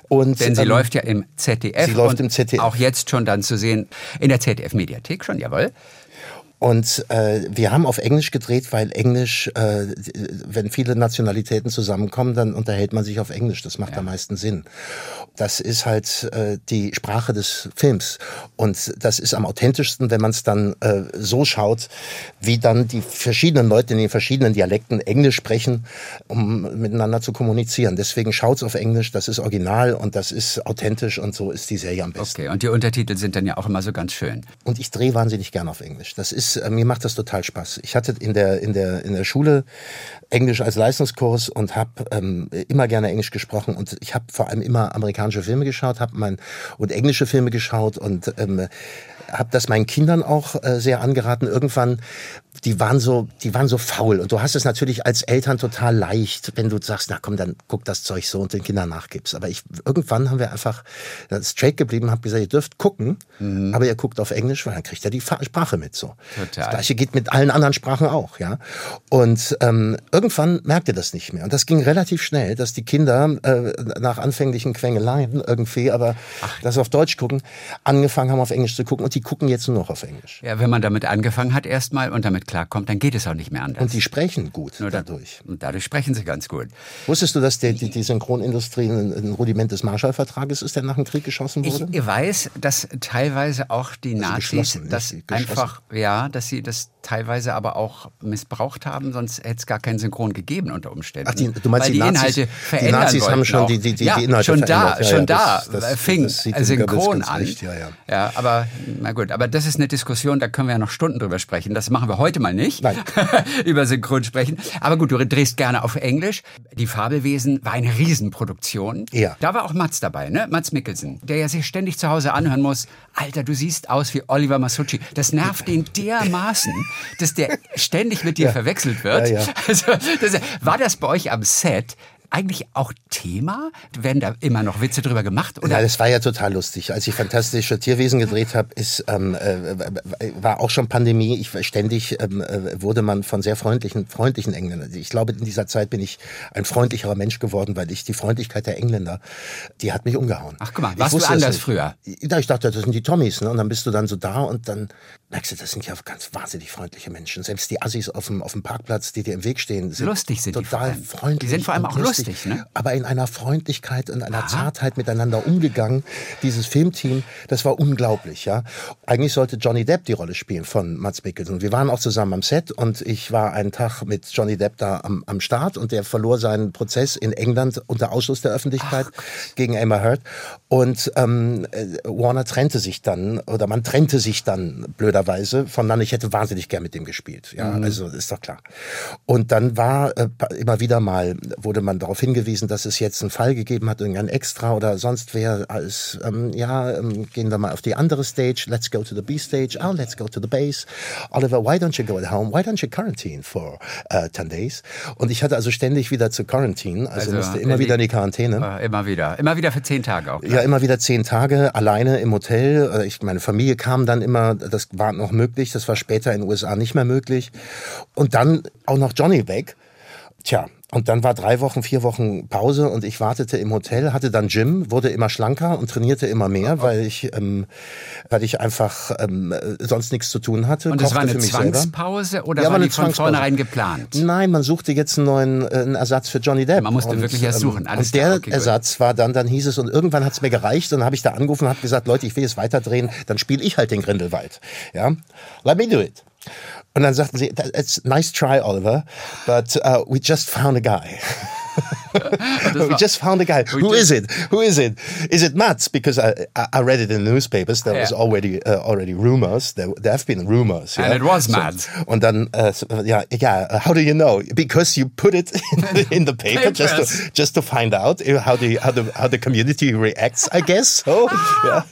Und, Denn sie ähm, läuft ja im ZDF. sie läuft und im ZDF. Auch jetzt schon dann zu sehen in der ZDF-Mediathek schon, jawohl. Und äh, wir haben auf Englisch gedreht, weil Englisch, äh, wenn viele Nationalitäten zusammenkommen, dann unterhält man sich auf Englisch. Das macht am meisten Sinn. Das ist halt äh, die Sprache des Films. Und das ist am authentischsten, wenn man es dann äh, so schaut, wie dann die verschiedenen Leute in den verschiedenen Dialekten Englisch sprechen, um miteinander zu kommunizieren. Deswegen schaut's auf Englisch, das ist original und das ist authentisch und so ist die Serie am besten. Okay, und die Untertitel sind dann ja auch immer so ganz schön. Und ich drehe wahnsinnig gern auf Englisch. Das ist, äh, mir macht das total Spaß. Ich hatte in der, in der, in der Schule Englisch als Leistungskurs und habe ähm, immer gerne Englisch gesprochen und ich habe vor allem immer amerikanische Filme geschaut, habe mein und englische Filme geschaut und ähm, habe das meinen Kindern auch äh, sehr angeraten. Irgendwann, die waren so, die waren so faul und du hast es natürlich als Eltern total leicht, wenn du sagst, na komm, dann guck das Zeug so und den Kindern nachgibst. Aber ich irgendwann haben wir einfach äh, straight geblieben, habe gesagt, ihr dürft gucken, aber ihr guckt auf Englisch, weil dann kriegt ihr die Sprache mit so. Total. Das gleiche geht mit allen anderen Sprachen auch, ja. Und ähm, irgendwann merkt ihr das nicht mehr. Und das ging relativ schnell, dass die Kinder äh, nach anfänglichen Quengeleien irgendwie, aber das auf Deutsch gucken, angefangen haben auf Englisch zu gucken und die gucken jetzt nur noch auf Englisch. Ja, wenn man damit angefangen hat erstmal und damit klarkommt, dann geht es auch nicht mehr anders. Und die sprechen gut Nur da- dadurch. Und dadurch sprechen sie ganz gut. Wusstest du, dass die, die, die Synchronindustrie ein, ein Rudiment des Marshallvertrages ist, der nach dem Krieg geschossen wurde? Ich weiß, dass teilweise auch die Nazis geschlossen, das einfach, ja, dass sie das teilweise aber auch missbraucht haben, sonst hätte es gar keinen Synchron gegeben unter Umständen. Ach, die- du meinst, die die, Nazis- Inhalte die verändern Nazis wollten haben schon die- die- die- ja, die Inhalte schon da, verändert. Ja, schon ja, da das- fing das Synchron an. recht, ja, ja. ja, aber na gut, aber das ist eine Diskussion, da können wir ja noch Stunden drüber sprechen. Das machen wir heute mal nicht. Nein. *laughs* über Synchron sprechen. Aber gut, du drehst gerne auf Englisch. Die Fabelwesen war eine Riesenproduktion. Ja. Da war auch Mats dabei, ne? Mats Mikkelsen, der ja sich ständig zu Hause anhören muss. Alter, du siehst aus wie Oliver Masucci. Das nervt ihn dermaßen, dass der ständig mit dir verwechselt wird. Ja, ja. Also, das, war das bei euch am Set? eigentlich auch Thema? Werden da immer noch Witze drüber gemacht? Oder? Ja, das war ja total lustig. Als ich fantastische Tierwesen gedreht habe, ist ähm, äh, war auch schon Pandemie. Ich ständig ähm, äh, wurde man von sehr freundlichen, freundlichen Engländern. Ich glaube, in dieser Zeit bin ich ein freundlicherer Mensch geworden, weil ich die Freundlichkeit der Engländer, die hat mich umgehauen. Ach guck mal, warst du anders früher? Ja, ich dachte, das sind die Tommys, ne? Und dann bist du dann so da und dann merkst du, das sind ja ganz wahnsinnig freundliche Menschen. Selbst die Assis auf dem, auf dem Parkplatz, die dir im Weg stehen, sind lustig sind total die freundlich. Die sind vor allem auch lustig, lustig ne? aber in einer Freundlichkeit und einer Aha. Zartheit miteinander umgegangen. Dieses Filmteam, das war unglaublich, ja. Eigentlich sollte Johnny Depp die Rolle spielen von Mats Mikkelsen. Wir waren auch zusammen am Set und ich war einen Tag mit Johnny Depp da am, am Start und der verlor seinen Prozess in England unter Ausschluss der Öffentlichkeit Ach, gegen Emma Heard. Und ähm, äh, Warner trennte sich dann, oder man trennte sich dann blöderweise voneinander. Ich hätte wahnsinnig gern mit dem gespielt. Ja, mhm. also ist doch klar. Und dann war äh, immer wieder mal, wurde man darauf hingewiesen, dass es jetzt einen Fall gegeben hat, irgendein Extra oder sonst wer als, ähm, ja, ähm, gehen wir mal auf die andere Stage, let's go to the B stage, oh, let's go to the base. Oliver, why don't you go at home? Why don't you quarantine for uh, 10 days? Und ich hatte also ständig wieder zu quarantine, also, also musste immer wieder in die Quarantäne. Äh, immer wieder, immer wieder für zehn Tage auch. Klar. Ja, immer wieder zehn Tage alleine im Hotel. Äh, ich, meine Familie kam dann immer, das war noch möglich, das war später in den USA nicht mehr möglich. Und dann auch noch Johnny weg. Tja, und dann war drei Wochen, vier Wochen Pause und ich wartete im Hotel, hatte dann Gym, wurde immer schlanker und trainierte immer mehr, weil ich, ähm, weil ich einfach ähm, sonst nichts zu tun hatte. Und das war eine Zwangspause selber. oder ja, war, war die von vornherein geplant? Nein, man suchte jetzt einen neuen äh, einen Ersatz für Johnny Depp. Man musste und, wirklich erst suchen. Alles und der okay, Ersatz war dann, dann hieß es, und irgendwann hat es mir gereicht und dann habe ich da angerufen und habe gesagt, Leute, ich will es weiterdrehen, dann spiele ich halt den Grindelwald. Ja, let me do it. Und dann sagten sie, it's nice try, Oliver, but uh, we just found a guy. *laughs* *laughs* we just found a guy. Who is it? Who is it? Is it Mats? Because I, I read it in the newspapers. There yeah. was already uh, already rumors. There, there have been rumors. And it was Mats. So, und dann, uh, yeah, yeah. How do you know? Because you put it *laughs* in, in the paper just to just to find out how the how the how the community reacts. I guess. So, *laughs* ja.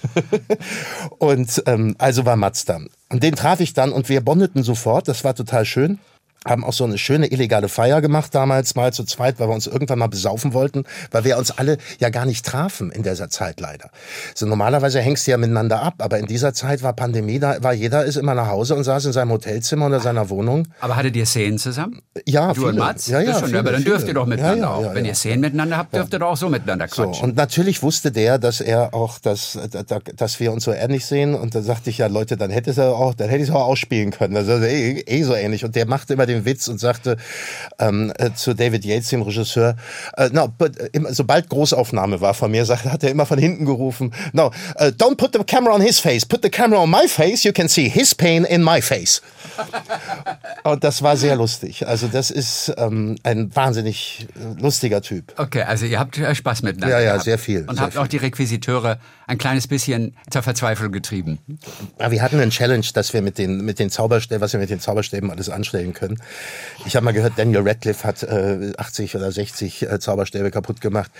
Und ähm, also war Mats dann. Und den traf ich dann und wir bondeten sofort. Das war total schön haben auch so eine schöne illegale Feier gemacht damals mal zu zweit, weil wir uns irgendwann mal besaufen wollten, weil wir uns alle ja gar nicht trafen in dieser Zeit leider. So normalerweise hängst du ja miteinander ab, aber in dieser Zeit war Pandemie, da war jeder ist immer nach Hause und saß in seinem Hotelzimmer oder seiner Wohnung. Aber hattet ihr Szenen zusammen? Ja, du viele. und Mats? Ja, ja, viele, aber dann dürft ihr doch miteinander ja, ja, auch. Ja, Wenn ihr Szenen miteinander habt, dürft ihr doch auch so miteinander quatschen. So, und natürlich wusste der, dass er auch, dass, dass wir uns so ähnlich sehen und da sagte ich ja, Leute, dann hätte er auch, dann hätte ich es auch ausspielen können. Das ist eh, eh so ähnlich und der machte immer den Witz und sagte, ähm, äh, zu David Yates, dem Regisseur, äh, no, but, äh, sobald Großaufnahme war von mir, sagte, hat er immer von hinten gerufen, no, uh, don't put the camera on his face, put the camera on my face, you can see his pain in my face. Und das war sehr lustig. Also das ist ähm, ein wahnsinnig äh, lustiger Typ. Okay, also ihr habt Spaß miteinander. Ja, ja, gehabt. sehr viel. Und sehr habt viel. auch die Requisiteure ein kleines bisschen zur Verzweiflung getrieben. Ja, wir hatten einen Challenge, dass wir mit den, mit den Zauberstäben, was wir mit den Zauberstäben alles anstellen können. Ich habe mal gehört, Daniel Radcliffe hat äh, 80 oder 60 äh, Zauberstäbe kaputt gemacht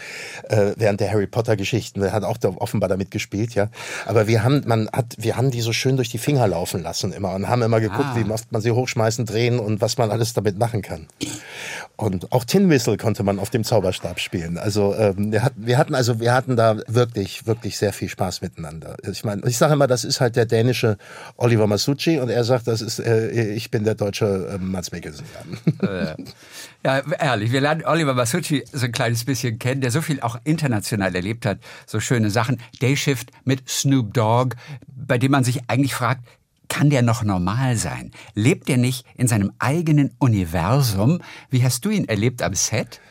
äh, während der Harry Potter Geschichten. Er hat auch da offenbar damit gespielt, ja. Aber wir haben, man hat, wir haben die so schön durch die Finger laufen lassen immer und haben immer geguckt, ah. wie oft man sie hochschmeißen, drehen und was man alles damit machen kann. Und auch Tin Whistle konnte man auf dem Zauberstab spielen. Also ähm, wir, hatten, wir hatten also wir hatten da wirklich wirklich sehr viel Spaß miteinander. Ich meine, ich sage immer, das ist halt der dänische Oliver Masucci und er sagt, das ist äh, ich bin der deutsche äh, Mats Mikkelsen. Äh, ja, *laughs* ehrlich, wir lernen Oliver Masucci so ein kleines bisschen kennen, der so viel auch international erlebt hat, so schöne Sachen. Dayshift mit Snoop Dogg, bei dem man sich eigentlich fragt, kann der noch normal sein? Lebt er nicht in seinem eigenen Universum? Wie hast du ihn erlebt am Set?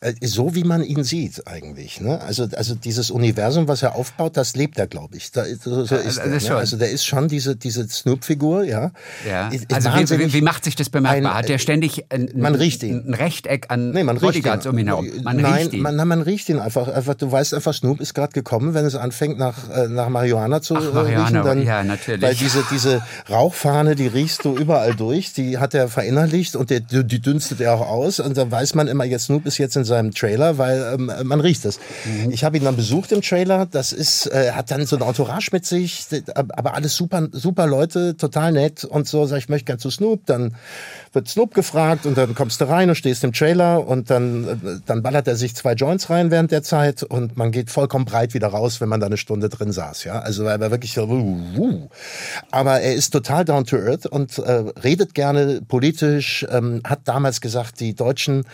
Äh, so wie man ihn sieht eigentlich. Ne? Also, also dieses Universum, was er aufbaut, das lebt er, glaube ich. Da, so, so ist er, ne? Also der ist schon diese, diese Snoop-Figur, ja. ja. Also wie, wie, wie, macht sich das bemerkbar? Ein, Hat der ständig ein, man riecht ihn. ein Rechteck an nee, man Bodyguards um ihn herum? Man Nein, riecht ihn. Man, man riecht ihn einfach, einfach. Du weißt einfach, Snoop ist gerade gekommen, wenn es anfängt nach, äh, nach Marihuana zu Ach, Marihuana, riechen. Dann, ja, natürlich. Weil diese, diese Rauchfahne, die riechst du überall durch, die hat er verinnerlicht und der, die dünstet er auch aus. Und dann weiß man immer, jetzt Snoop ist jetzt in seinem Trailer, weil ähm, man riecht es. Mhm. Ich habe ihn dann besucht im Trailer. Das ist, äh, hat dann so ein Entourage mit sich, aber alles super, super Leute, total nett und so. Sag ich möchte gern zu Snoop, dann wird Snoop gefragt und dann kommst du rein und stehst im Trailer und dann, dann ballert er sich zwei Joints rein während der Zeit und man geht vollkommen breit wieder raus, wenn man da eine Stunde drin saß. Ja, also er war wirklich so, uh, uh. aber er ist total down to earth und äh, redet gerne politisch. Ähm, hat damals gesagt, die Deutschen,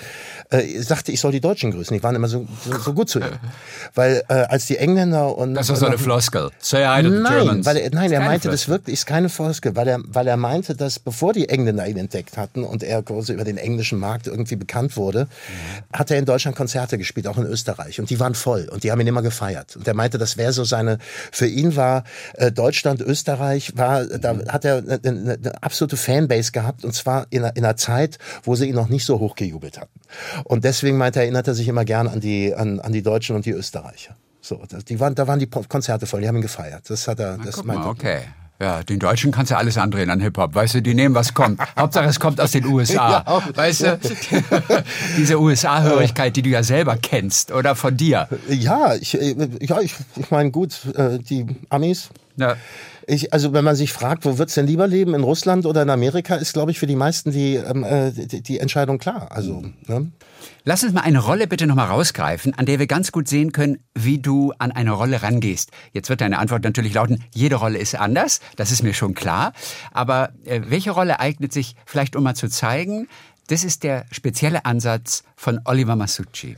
äh, sagte, ich soll die Deutschen grüßen. Die waren immer so, so, so gut zu ihm, weil äh, als die Engländer und das war so eine Floskel. Say hi to the nein, Germans. weil er, nein, er meinte Floskel. das wirklich, ist keine Floskel, weil er, weil er meinte, dass bevor die Engländer ihn entdeckt hat hatten und er quasi über den englischen Markt irgendwie bekannt wurde, mhm. hat er in Deutschland Konzerte gespielt, auch in Österreich. Und die waren voll und die haben ihn immer gefeiert. Und er meinte, das wäre so seine, für ihn war äh, Deutschland, Österreich, war, mhm. da hat er eine, eine, eine, absolute Fanbase gehabt und zwar in einer, in einer Zeit, wo sie ihn noch nicht so hochgejubelt hatten. Und deswegen meinte er, erinnert er sich immer gern an die, an, an die Deutschen und die Österreicher. So, die waren, da waren die Konzerte voll, die haben ihn gefeiert. Das hat er, das meinte. Okay. Ja, den Deutschen kannst du alles andrehen an Hip-Hop. Weißt du, die nehmen, was kommt. *laughs* Hauptsache, es kommt aus den USA. Ja, weißt du, *laughs* diese USA-Hörigkeit, die du ja selber kennst oder von dir. Ja, ich, ja, ich, ich meine, gut, äh, die Amis. Ja. Ich, also wenn man sich fragt, wo wird's denn lieber leben, in Russland oder in Amerika, ist, glaube ich, für die meisten die, ähm, äh, die, die Entscheidung klar. Also, ne? Lass uns mal eine Rolle bitte nochmal rausgreifen, an der wir ganz gut sehen können, wie du an eine Rolle rangehst. Jetzt wird deine Antwort natürlich lauten, jede Rolle ist anders, das ist mir schon klar. Aber äh, welche Rolle eignet sich vielleicht, um mal zu zeigen, das ist der spezielle Ansatz von Oliver Masucci.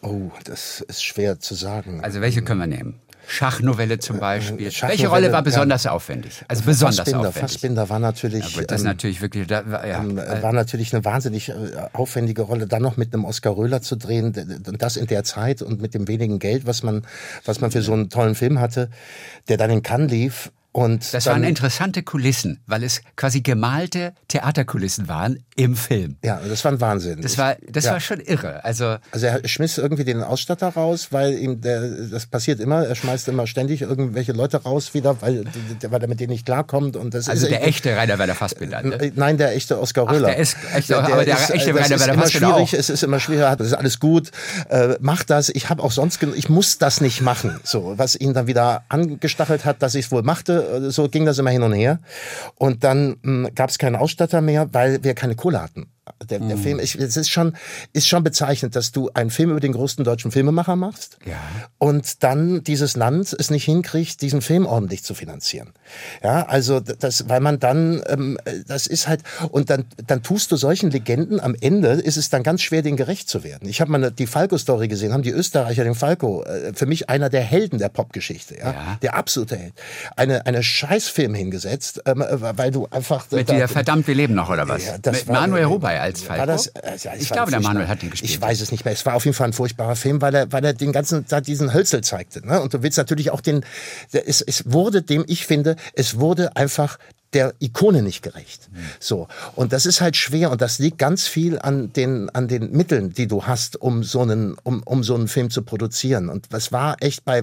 Oh, das ist schwer zu sagen. Also welche können wir nehmen? Schachnovelle zum Beispiel. Schachnovelle, Welche Rolle war besonders ja. aufwendig? Also besonders Fassbinder, aufwendig. Fassbinder war natürlich. Ja, das ähm, natürlich wirklich. Da, ja. Ähm, war natürlich eine wahnsinnig äh, aufwendige Rolle, dann noch mit einem Oscar Röhler zu drehen und das in der Zeit und mit dem wenigen Geld, was man, was man für so einen tollen Film hatte, der dann in Cannes lief. Und das waren interessante Kulissen, weil es quasi gemalte Theaterkulissen waren im Film. Ja, das war ein Wahnsinn. Das war, das ja. war schon irre. Also, also er schmiss irgendwie den Ausstatter raus, weil ihm der, das passiert immer. Er schmeißt immer ständig irgendwelche Leute raus wieder, weil, weil er mit denen nicht klarkommt. Und das also ist der echte Rainer Werner Fassbinder. Ne? Nein, der echte Oskar Röhler. Ach, der ist echte, der, aber der ist, echte Rainer Werner Fassbinder schwierig, auch. Es ist immer schwieriger. Das ist alles gut. Äh, mach das. Ich habe auch sonst, ich muss das nicht machen. So, was ihn dann wieder angestachelt hat, dass ich es wohl machte. So ging das immer hin und her. Und dann hm, gab es keinen Ausstatter mehr, weil wir keine Kohle hatten. Der, der mhm. Film, ich, es ist schon, ist schon bezeichnend, dass du einen Film über den größten deutschen Filmemacher machst ja. und dann dieses Land es nicht hinkriegt, diesen Film ordentlich zu finanzieren. Ja, also das, weil man dann, ähm, das ist halt, und dann, dann tust du solchen Legenden, am Ende ist es dann ganz schwer, denen gerecht zu werden. Ich habe mal die Falco-Story gesehen, haben die Österreicher den Falco, äh, für mich einer der Helden der Popgeschichte, ja? ja, der absolute Held, eine, eine Scheißfilm hingesetzt, ähm, weil du einfach... Mit da, dieser verdammt, wir leben noch, oder was? Ja, Mit war, Manuel Rubey als Falco? War das, äh, ja, ich glaube, der Manuel hat ihn gespielt. Ich weiß es nicht mehr. Es war auf jeden Fall ein furchtbarer Film, weil er, weil er den ganzen Zeit diesen Hölzel zeigte. Ne? Und du willst natürlich auch den, es, es wurde dem, ich finde, es wurde einfach der Ikone nicht gerecht. So. Und das ist halt schwer und das liegt ganz viel an den, an den Mitteln, die du hast, um so einen, um, um so einen Film zu produzieren. Und was war echt bei,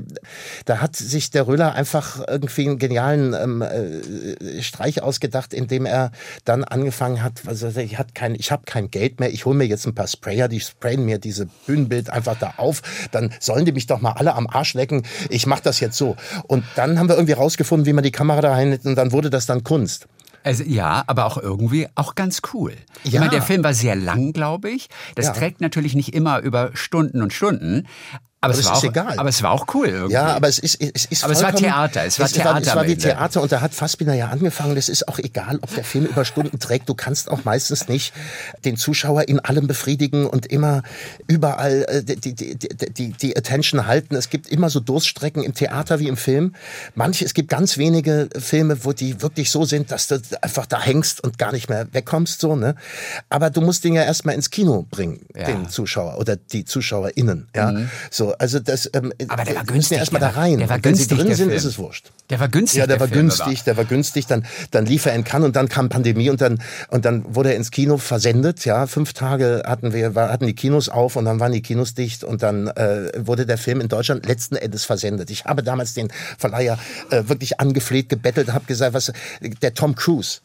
da hat sich der Röhler einfach irgendwie einen genialen ähm, äh, Streich ausgedacht, indem er dann angefangen hat, also ich hat kein, ich habe kein Geld mehr, ich hole mir jetzt ein paar Sprayer, die sprayen mir diese Bühnenbild einfach da auf, dann sollen die mich doch mal alle am Arsch lecken, ich mache das jetzt so. Und dann haben wir irgendwie rausgefunden, wie man die Kamera da reinhält und dann wurde das dann Kunst. Kunst. Also, ja, aber auch irgendwie auch ganz cool. Ja. Ich meine, der Film war sehr lang, glaube ich. Das ja. trägt natürlich nicht immer über Stunden und Stunden, aber, aber es, war auch, egal. aber es war auch cool irgendwie. Ja, aber es ist, es ist Aber es war Theater, es war es Theater. War, es war wie Theater und da hat Fassbinder ja angefangen. Das ist auch egal, ob der Film über Stunden trägt. Du kannst auch meistens nicht den Zuschauer in allem befriedigen und immer überall äh, die, die, die, die Attention halten. Es gibt immer so Durststrecken im Theater wie im Film. Manche, es gibt ganz wenige Filme, wo die wirklich so sind, dass du einfach da hängst und gar nicht mehr wegkommst, so, ne? Aber du musst den ja erstmal ins Kino bringen, ja. den Zuschauer oder die ZuschauerInnen, ja? Mhm. So, also das, ähm, aber der war günstig. Erstmal da rein. Der war günstig. Wenn sie drin sind, ist es wurscht. Der war günstig. Ja, der, der war Film günstig. War. Der war günstig. Dann, dann lief er in Cannes und dann kam Pandemie und dann und dann wurde er ins Kino versendet. Ja, fünf Tage hatten wir, hatten die Kinos auf und dann waren die Kinos dicht und dann äh, wurde der Film in Deutschland letzten Endes versendet. Ich habe damals den Verleiher äh, wirklich angefleht, gebettelt, habe gesagt, was der Tom Cruise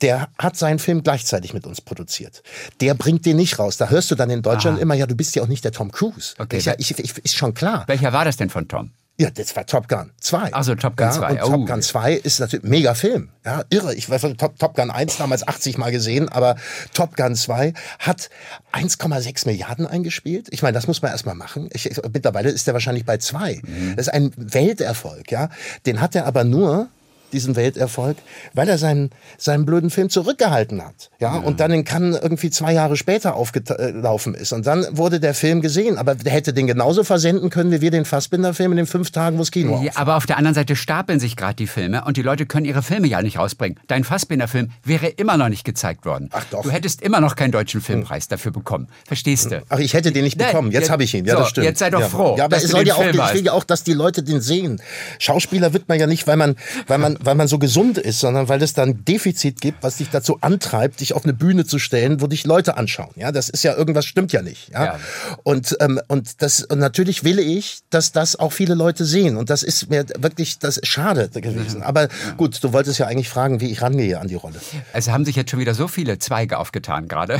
der hat seinen Film gleichzeitig mit uns produziert. Der bringt den nicht raus. Da hörst du dann in Deutschland Aha. immer, ja, du bist ja auch nicht der Tom Cruise. Okay, ich, ja, ich, ich, ist schon klar. Welcher war das denn von Tom? Ja, das war Top Gun 2. Ach so, Top Gun ja, 2. Und Oh. Top Gun 2 ist natürlich ein mega Film. Ja, irre. Ich weiß Top, Top Gun 1 damals 80 Mal gesehen, aber Top Gun 2 hat 1,6 Milliarden eingespielt. Ich meine, das muss man erstmal machen. Ich, ich, mittlerweile ist der wahrscheinlich bei 2. Mhm. Das ist ein Welterfolg, ja. Den hat er aber nur diesen Welterfolg, weil er seinen, seinen blöden Film zurückgehalten hat. Ja, und dann in Cannes irgendwie zwei Jahre später aufgelaufen ist. Und dann wurde der Film gesehen. Aber der hätte den genauso versenden können, wie wir den Fassbinder-Film in den fünf Tagen, wo das Kino Ja, aber auf der anderen Seite stapeln sich gerade die Filme und die Leute können ihre Filme ja nicht rausbringen. Dein Fassbinder-Film wäre immer noch nicht gezeigt worden. Ach doch. Du hättest immer noch keinen deutschen Filmpreis dafür bekommen. Verstehst du? Ach, ich hätte den nicht Nein, bekommen. Jetzt habe ich ihn. Ja, so, das stimmt. jetzt sei doch ja. froh, Ja, aber es soll ja auch, ich will ja auch, dass die Leute den sehen. Schauspieler wird man ja nicht, weil man, weil man, weil man so gesund ist, sondern weil es da ein Defizit gibt, was dich dazu antreibt, dich auf eine Bühne zu stellen, wo dich Leute anschauen. Ja, das ist ja irgendwas stimmt ja nicht. Ja, Ja. und ähm, und das und natürlich will ich, dass das auch viele Leute sehen. Und das ist mir wirklich das schade gewesen. Aber gut, du wolltest ja eigentlich fragen, wie ich rangehe an die Rolle. Es haben sich jetzt schon wieder so viele Zweige aufgetan gerade.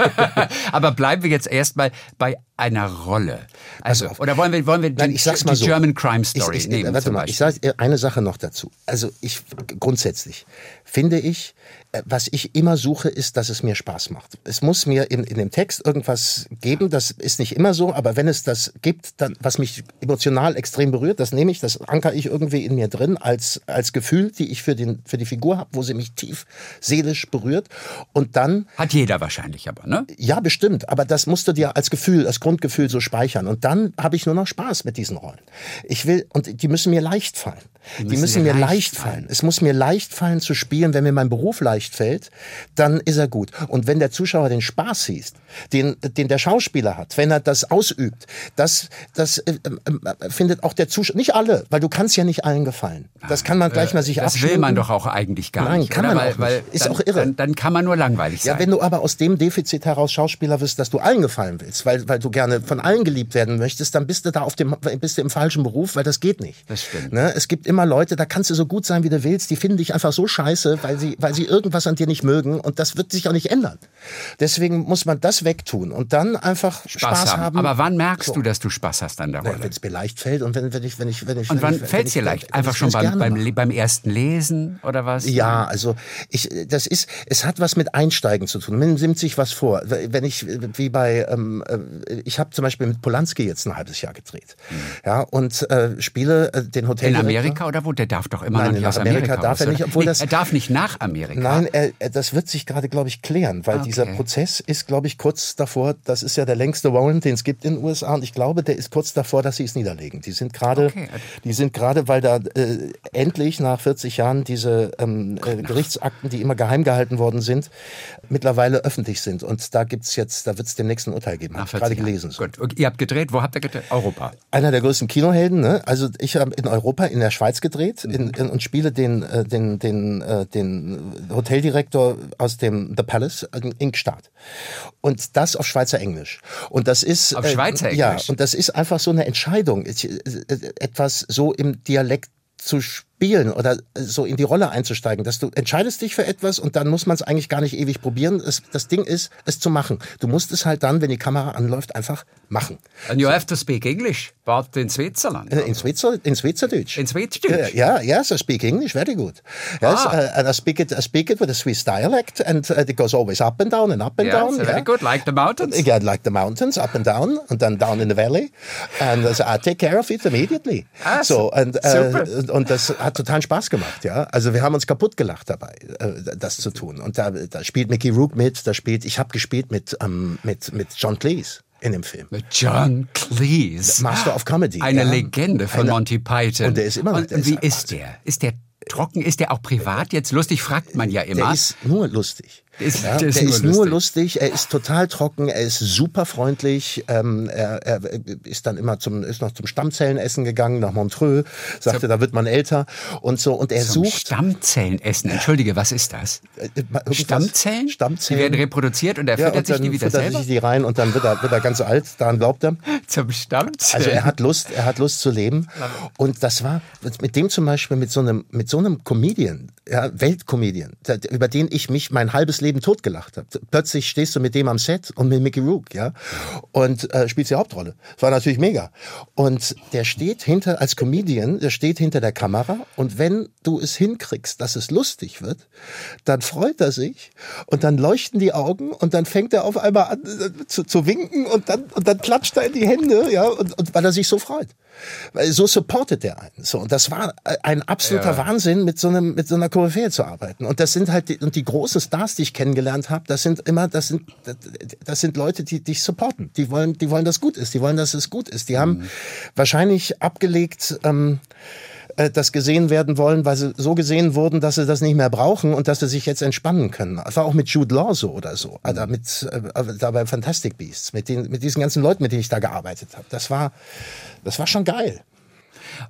*laughs* Aber bleiben wir jetzt erstmal bei einer Rolle. Also, oder wollen wir, wollen wir Nein, die, ich sag's die mal so. German Crime Story ich, ich, nehmen? Warte mal, ich sage eine Sache noch dazu. Also ich grundsätzlich finde ich, äh, was ich immer suche, ist, dass es mir Spaß macht. Es muss mir in, in dem Text irgendwas geben, das ist nicht immer so, aber wenn es das gibt, dann, was mich emotional extrem berührt, das nehme ich, das ankere ich irgendwie in mir drin als, als Gefühl, die ich für, den, für die Figur habe, wo sie mich tief seelisch berührt. Und dann Hat jeder wahrscheinlich aber, ne? ja, bestimmt. Aber das musst du dir als Gefühl, als Grundgefühl so speichern. Und dann habe ich nur noch Spaß mit diesen Rollen. Ich will, und die müssen mir leicht fallen. Die müssen, müssen mir leicht leicht fallen. Es muss mir leicht fallen zu spielen. Wenn mir mein Beruf leicht fällt, dann ist er gut. Und wenn der Zuschauer den Spaß sieht, den, den der Schauspieler hat, wenn er das ausübt, das, das äh, äh, findet auch der Zuschauer, nicht alle, weil du kannst ja nicht allen gefallen. Das kann man gleich mal sich Äh, Das abschminken. will man doch auch eigentlich gar Nein, nicht. kann oder? man weil, auch weil nicht. Ist dann, auch irre. Dann, dann kann man nur langweilig sein. Ja, wenn du aber aus dem Defizit heraus Schauspieler wirst, dass du allen gefallen willst, weil, weil du gerne von allen geliebt werden möchtest, dann bist du da auf dem, bist du im falschen Beruf, weil das geht nicht. Das stimmt. Ne? Es gibt immer Leute, da kannst du so gut sein, wie du willst, die finden dich einfach so scheiße, weil sie, weil sie irgendwas an dir nicht mögen und das wird sich auch nicht ändern. Deswegen muss man das wegtun und dann einfach Spaß, haben. Aber wann merkst du, dass du Spaß hast an der Rolle? wenn es mir leicht fällt und wenn, wenn ich, wenn ich, wenn ich, Und wann fällt es dir leicht? ich- Einfach schon beim, beim, beim ersten Lesen oder was? Ja, also ich, das ist, es hat was mit Einsteigen zu tun. Man nimmt sich was vor. Wenn ich, wie bei, ähm, äh, ich habe zum Beispiel mit Polanski jetzt ein halbes Jahr gedreht. Ja, und äh, spiele äh, den Hotel. In Amerika oder wo? Der darf doch immer Nein, noch nicht in aus Amerika Amerika darf er nicht, obwohl nee, das- Er darf nicht nach Amerika. Nein, er, er, das wird sich gerade, glaube ich, klären, weil Okay. dieser Prozess ist, glaube ich, kurz davor, das ist ja der längste Warrant, den es gibt in den USA und ich glaube, der ist kurz davor, dass sie es niederlegen. Die sind gerade, Okay. die sind gerade, weil da äh, endlich nach 40 Jahren diese ähm, äh, Gerichtsakten, die immer geheim gehalten worden sind, mittlerweile öffentlich sind und da gibt's jetzt, da wird es demnächst ein Urteil geben, habe ich 40 gerade gelesen. So. Gut. Und ihr habt gedreht, wo habt ihr gedreht? Europa. Einer der größten Kinohelden, ne? Also ich habe in Europa, in der Schweiz gedreht in, in, und spiele den, äh, den, den, äh, den Hoteldirektor aus dem The Palace in Inkstadt. Und das auf Schweizer Englisch. Und das ist Auf Schweizer Ja, Englisch? und das ist einfach so eine Entscheidung, Ich, äh, etwas so im Dialekt zu spielen oder so in die Rolle einzusteigen, dass du entscheidest dich für etwas und dann muss man es eigentlich gar nicht ewig probieren. Es, das Ding ist, es zu machen. Du musst es halt dann, wenn die Kamera anläuft, einfach machen. And you have to speak English, but in Switzerland. Äh, In, Schweizer, in Schweizerdeutsch. In Schweizerdeutsch? Yeah, yeah, yes, I speak English very good. Yes, Ah. uh, and I speak it. I speak it with a Swiss dialect, and uh, it goes always up and down and up and Yeah, down. so very good, like the mountains. Yeah, like the mountains, up and down, and then down in the valley, and uh, so I take care of it immediately. Ah, so and super. uh, und das hat total Spaß gemacht, ja. Also wir haben uns kaputt gelacht dabei, äh, das zu tun. Und da, da spielt Mickey Rook mit, da spielt, ich habe gespielt mit ähm, mit mit John Cleese in dem Film. Mit John Cleese. Master of Comedy, Eine ja. Legende von Eine- Monty Python. Und der ist immer noch- Und, der ist wie ist der? Ist der trocken? Ist der auch privat jetzt lustig? Fragt man ja immer. Der ist nur lustig. Ist, Ja, der ist, nur nur lustig. lustig, er ist total trocken, er ist super freundlich, ähm, er, er ist dann immer zum, ist noch zum Stammzellenessen gegangen nach Montreux, sagte, da wird man älter und so und er sucht Stammzellenessen. Entschuldige, was ist das? äh, irgendwas- Stammzellen? Stammzellen. Die werden reproduziert und er ja, füttert und sich die wieder selber? sich die rein und dann wird er, wird er ganz alt, daran glaubt er. Zum Stammzellen? Also er hat Lust, er hat Lust zu leben. Und das war mit dem zum Beispiel, mit so einem, mit so einem Comedian, ja, Weltcomedian, der- über den ich mich mein halbes Leben totgelacht habe. Plötzlich stehst du mit dem am Set und mit Mickey Rook, ja, und äh, spielst die Hauptrolle. Das war natürlich mega. Und der steht hinter, als Comedian, der steht hinter der Kamera und wenn du es hinkriegst, dass es lustig wird, dann freut er sich und dann leuchten die Augen und dann fängt er auf einmal an äh, zu, zu winken und dann, und dann klatscht er in die Hände, ja, und, und weil er sich so freut. Weil so supportet er einen. So, und das war äh, ein absoluter Wahnsinn, mit so einem, mit so einer Koryphäe zu arbeiten. Und das sind halt die, und die großen Stars, die ich kennengelernt habe, das sind immer, das sind, das sind Leute, die dich supporten. Die wollen, die wollen, dass gut ist. Die wollen, dass es gut ist. Die haben wahrscheinlich abgelegt, ähm, äh, das gesehen werden wollen, weil sie so gesehen wurden, dass sie das nicht mehr brauchen und dass sie sich jetzt entspannen können. Das war auch mit Jude Law so oder so, also mit, äh, da bei Fantastic Beasts, mit, den, mit diesen ganzen Leuten, mit denen ich da gearbeitet habe. Das war, das war schon geil.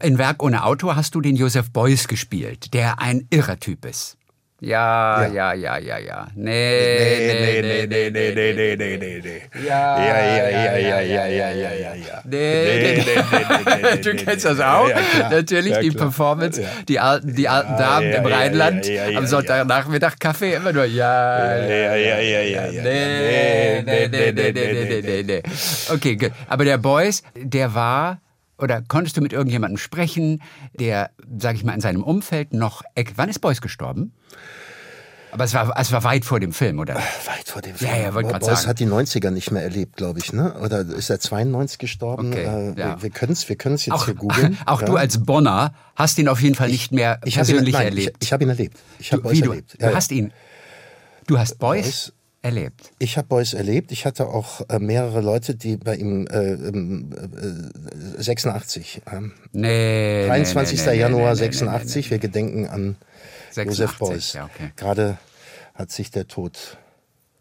In Werk ohne Autor hast du den Josef Beuys gespielt, der ein irrer Typ ist. Ja, ja, ja, ja, ja. Nee, nee, nee, nee, nee, nee, nee, nee, nee, nee. Ja, ja, ja, ja, ja, ja, ja, ja, ja. Nee, nee, nee, Du kennst das auch? Natürlich die Performance, die alten, die alten Damen im Rheinland am Sonntagnachmittag Kaffee immer nur ja, ja, ja, ja, ja. Nee, nee, nee, nee, nee, nee, nee, nee. Okay, gut. Aber der Beuys, der war oder konntest du mit irgendjemandem sprechen, der, sag ich mal, in seinem Umfeld noch. Wann ist Beuys gestorben? Aber es war, es war weit vor dem Film, oder? Weit vor dem Ja, Film. ja, wollte grad Beuys sagen. hat die 90er nicht mehr erlebt, glaube ich, ne? Oder ist er 92 gestorben? Okay, äh, ja. Wir, können es wir können's jetzt Auch, hier googeln. *laughs* auch ja. du als Bonner hast ihn auf jeden Fall nicht mehr ich hab ihn, persönlich nein, erlebt. Ich, ich habe ihn erlebt. Ich habe Du- Beuys du, erlebt. du Ja, ja. hast ihn. Du hast Beuys, Beuys- erlebt. Ich habe Beuys erlebt. Ich hatte auch äh, mehrere Leute, die bei ihm äh, ähm, äh, 86. Ähm, Nee. 23. nee, nee, Januar nee, nee, 86. Wir gedenken an 86, Josef Beuys. ja, okay. Gerade hat sich der Tod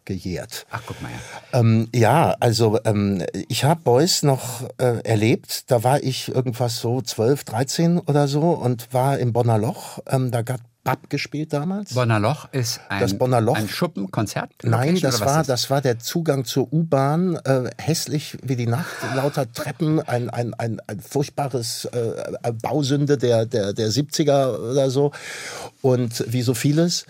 gejährt. Ach, guck mal ja. Ähm, ja, also ähm, ich habe Beuys noch äh, erlebt. Da war ich irgendwas so 12, 13 oder so und war im Bonner Loch. Ähm, da hat Bab gespielt damals. Bonner Loch ist ein, Das Bonner Loch? ein Schuppenkonzert? Nein, das war, das war der Zugang zur U-Bahn, äh, hässlich wie die Nacht, lauter Treppen, ein, ein, ein, ein furchtbares äh, Bausünde der, der, der 70er oder so und wie so vieles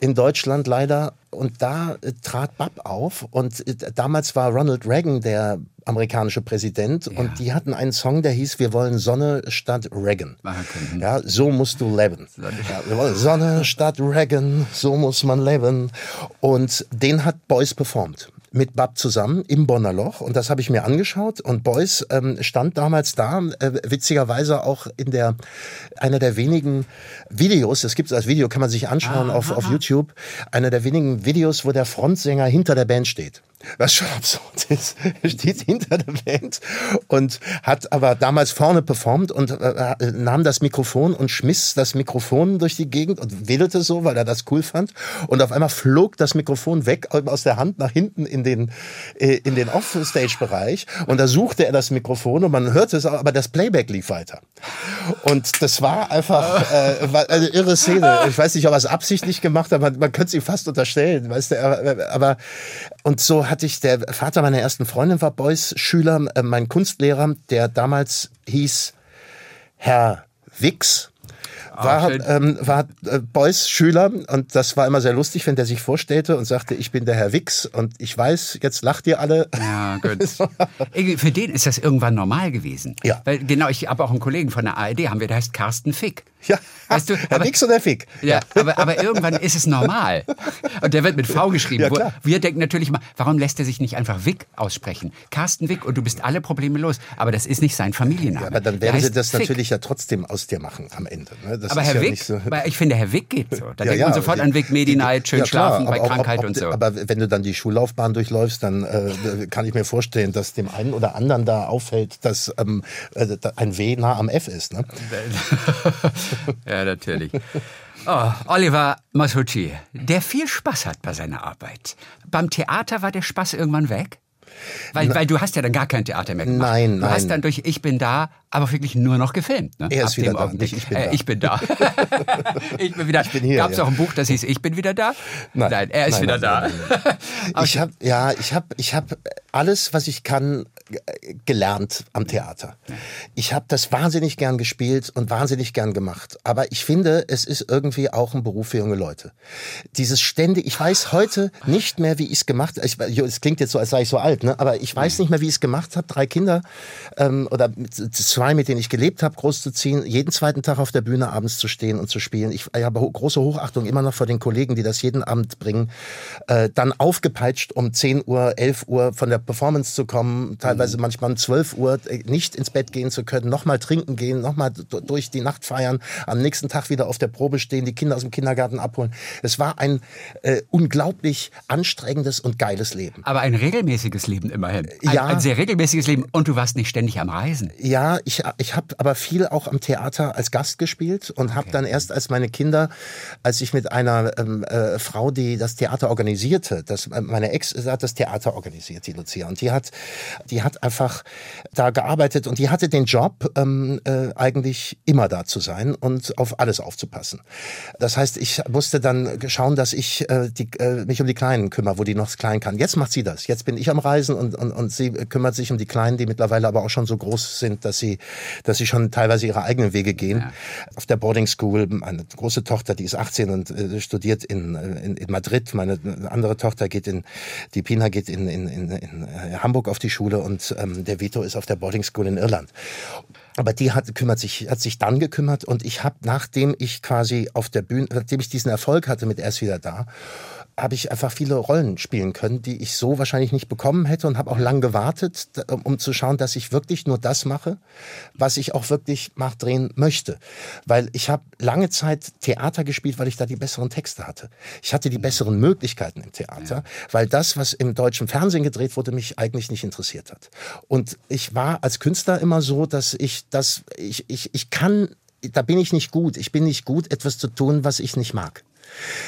in Deutschland leider. Und da äh, trat Bab auf und äh, damals war Ronald Reagan der amerikanische Präsident und die hatten einen Song, der hieß Wir wollen Sonne statt Reagan. Ah. Mhm. Ja, so musst du leben. Ja, wir wollen Sonne statt Reagan, so muss man leben. Und den hat Beuys performt. Mit Bab zusammen im Bonner Loch. Und das habe ich mir angeschaut. Und Beuys ähm, stand damals da, äh, witzigerweise auch in der, einer der wenigen Videos, das gibt es als Video, kann man sich anschauen auf, auf YouTube, einer der wenigen Videos, wo der Frontsänger hinter der Band steht. Was schon absurd ist. *laughs* Steht hinter der Band und hat aber damals vorne performt und äh, äh, nahm das Mikrofon und schmiss das Mikrofon durch die Gegend und wedelte so, weil er das cool fand. Und auf einmal flog das Mikrofon weg aus der Hand nach hinten in den, äh, in den Offstage-Bereich. Und da suchte er das Mikrofon und man hörte es, auch, aber das Playback lief weiter. Und das war einfach äh, eine irre Szene. Ich weiß nicht, ob er es absichtlich gemacht hat, man, man könnte es ihm fast unterstellen, weißt du, aber, aber und so hatte ich, der Vater meiner ersten Freundin war Beuys Schüler, äh, mein Kunstlehrer, der damals hieß Herr Wix. War, schön. ähm, war äh, Beuys Schüler und das war immer sehr lustig, wenn der sich vorstellte und sagte, ich bin der Herr Wix und ich weiß, jetzt lacht ihr alle. Ja, gut. *laughs* Für den ist das irgendwann normal gewesen. Ja. Weil, genau, ich habe auch einen Kollegen von der ARD, haben wir, der heißt Carsten Fick. Ja, Weißt du, Herr aber- Wix und Herr Fick. Ja, aber, aber irgendwann ist es normal. Und der wird mit V geschrieben. Ja, Wo-. Wir denken natürlich immer, warum lässt er sich nicht einfach Wick aussprechen? Carsten Wick und du bist alle Probleme los. Aber das ist nicht sein Familienname. Aber dann Der werden sie das Fick. natürlich ja trotzdem aus dir machen am Ende. Ne? Das Aber Herr ja Wick, nicht so- weil ich finde, Herr Wick geht so. Da Ja, denkt ja, man sofort die- an Wick, Medi-Night, schön Ja, schlafen bei auch- Krankheit ob- und so. Aber wenn du dann die Schullaufbahn durchläufst, dann äh, kann ich mir vorstellen, dass dem einen oder anderen da auffällt, dass ähm, äh, ein W nah am F ist. Ne? *laughs* *laughs* ja, natürlich. Oh, Oliver Masucci, der viel Spaß hat bei seiner Arbeit. Beim Theater war der Spaß irgendwann weg? Weil, weil du hast ja dann gar kein Theater mehr gemacht. Nein, du nein. hast dann durch Ich bin da, aber wirklich nur noch gefilmt. Ne? Er ist wieder da, nicht Ich bin äh, da. Ich bin da. *laughs* ich bin wieder. bin hier, Gab es ja. auch ein Buch, das hieß Ich bin wieder da? Nein. er ist Nein, wieder nein, da. nein, *laughs* Ich habe ja, ich habe ich habe alles, was ich kann, gelernt am Theater. Ich habe das wahnsinnig gern gespielt und wahnsinnig gern gemacht. Aber ich finde, es ist irgendwie auch ein Beruf für junge Leute. Dieses ständig, ich weiß heute nicht mehr, wie ich es gemacht habe. Es klingt jetzt so, als sei ich so alt, ne? aber ich weiß nicht mehr, wie ich es gemacht habe. Drei Kinder ähm, oder zwei, mit denen ich gelebt habe, großzuziehen, jeden zweiten Tag auf der Bühne abends zu stehen und zu spielen. Ich, ich habe große Hochachtung immer noch vor den Kollegen, die das jeden Abend bringen. Äh, dann aufgepeitscht, um 10 Uhr, 11 Uhr von der Performance zu kommen, teilweise manchmal um 12 Uhr äh, nicht ins Bett gehen zu können, nochmal trinken gehen, nochmal durch die Nacht feiern, am nächsten Tag wieder auf der Probe stehen, die Kinder aus dem Kindergarten abholen. Es war ein äh, unglaublich anstrengendes und geiles Leben. Aber ein regelmäßiges Leben immerhin. Ein, Ja. ein sehr regelmäßiges Leben. Und du warst nicht ständig am Reisen. Ja, ich, ich habe aber viel auch am Theater als Gast gespielt und habe dann erst als meine Kinder, als ich mit einer ähm, äh, Frau, die das Theater organisierte, das, äh, meine Ex hat das Theater organisiert, die Lucia, und die hat, die hat einfach da gearbeitet und die hatte den Job, ähm, äh, eigentlich immer da zu sein und auf alles aufzupassen. Das heißt, ich musste dann schauen, dass ich äh, die, äh, mich um die Kleinen kümmere, wo die noch klein kann. Jetzt macht sie das. Jetzt bin ich am Reisen und, und, und sie kümmert sich um die Kleinen, die mittlerweile aber auch schon so groß sind, dass sie, dass sie schon teilweise ihre eigenen Wege gehen. Auf der Boarding School, meine große Tochter, die ist 18 und äh, studiert in, äh, in, in Madrid. Meine andere Tochter geht in, die Pina geht in, in, in, in äh, Hamburg auf die Schule und ähm, der Vito ist auf der Boarding School in Irland. Aber die hat, kümmert sich, hat sich dann gekümmert und ich habe, nachdem ich quasi auf der Bühne, nachdem ich diesen Erfolg hatte mit Er ist wieder da, habe ich einfach viele Rollen spielen können, die ich so wahrscheinlich nicht bekommen hätte und habe auch lang gewartet, um zu schauen, dass ich wirklich nur das mache, was ich auch wirklich nachdrehen möchte. Weil ich habe lange Zeit Theater gespielt, weil ich da die besseren Texte hatte. Ich hatte die besseren Möglichkeiten im Theater, weil das, was im deutschen Fernsehen gedreht wurde, mich eigentlich nicht interessiert hat. Und ich war als Künstler immer so, dass ich das, ich, ich, ich kann, da bin ich nicht gut. Ich bin nicht gut, etwas zu tun, was ich nicht mag.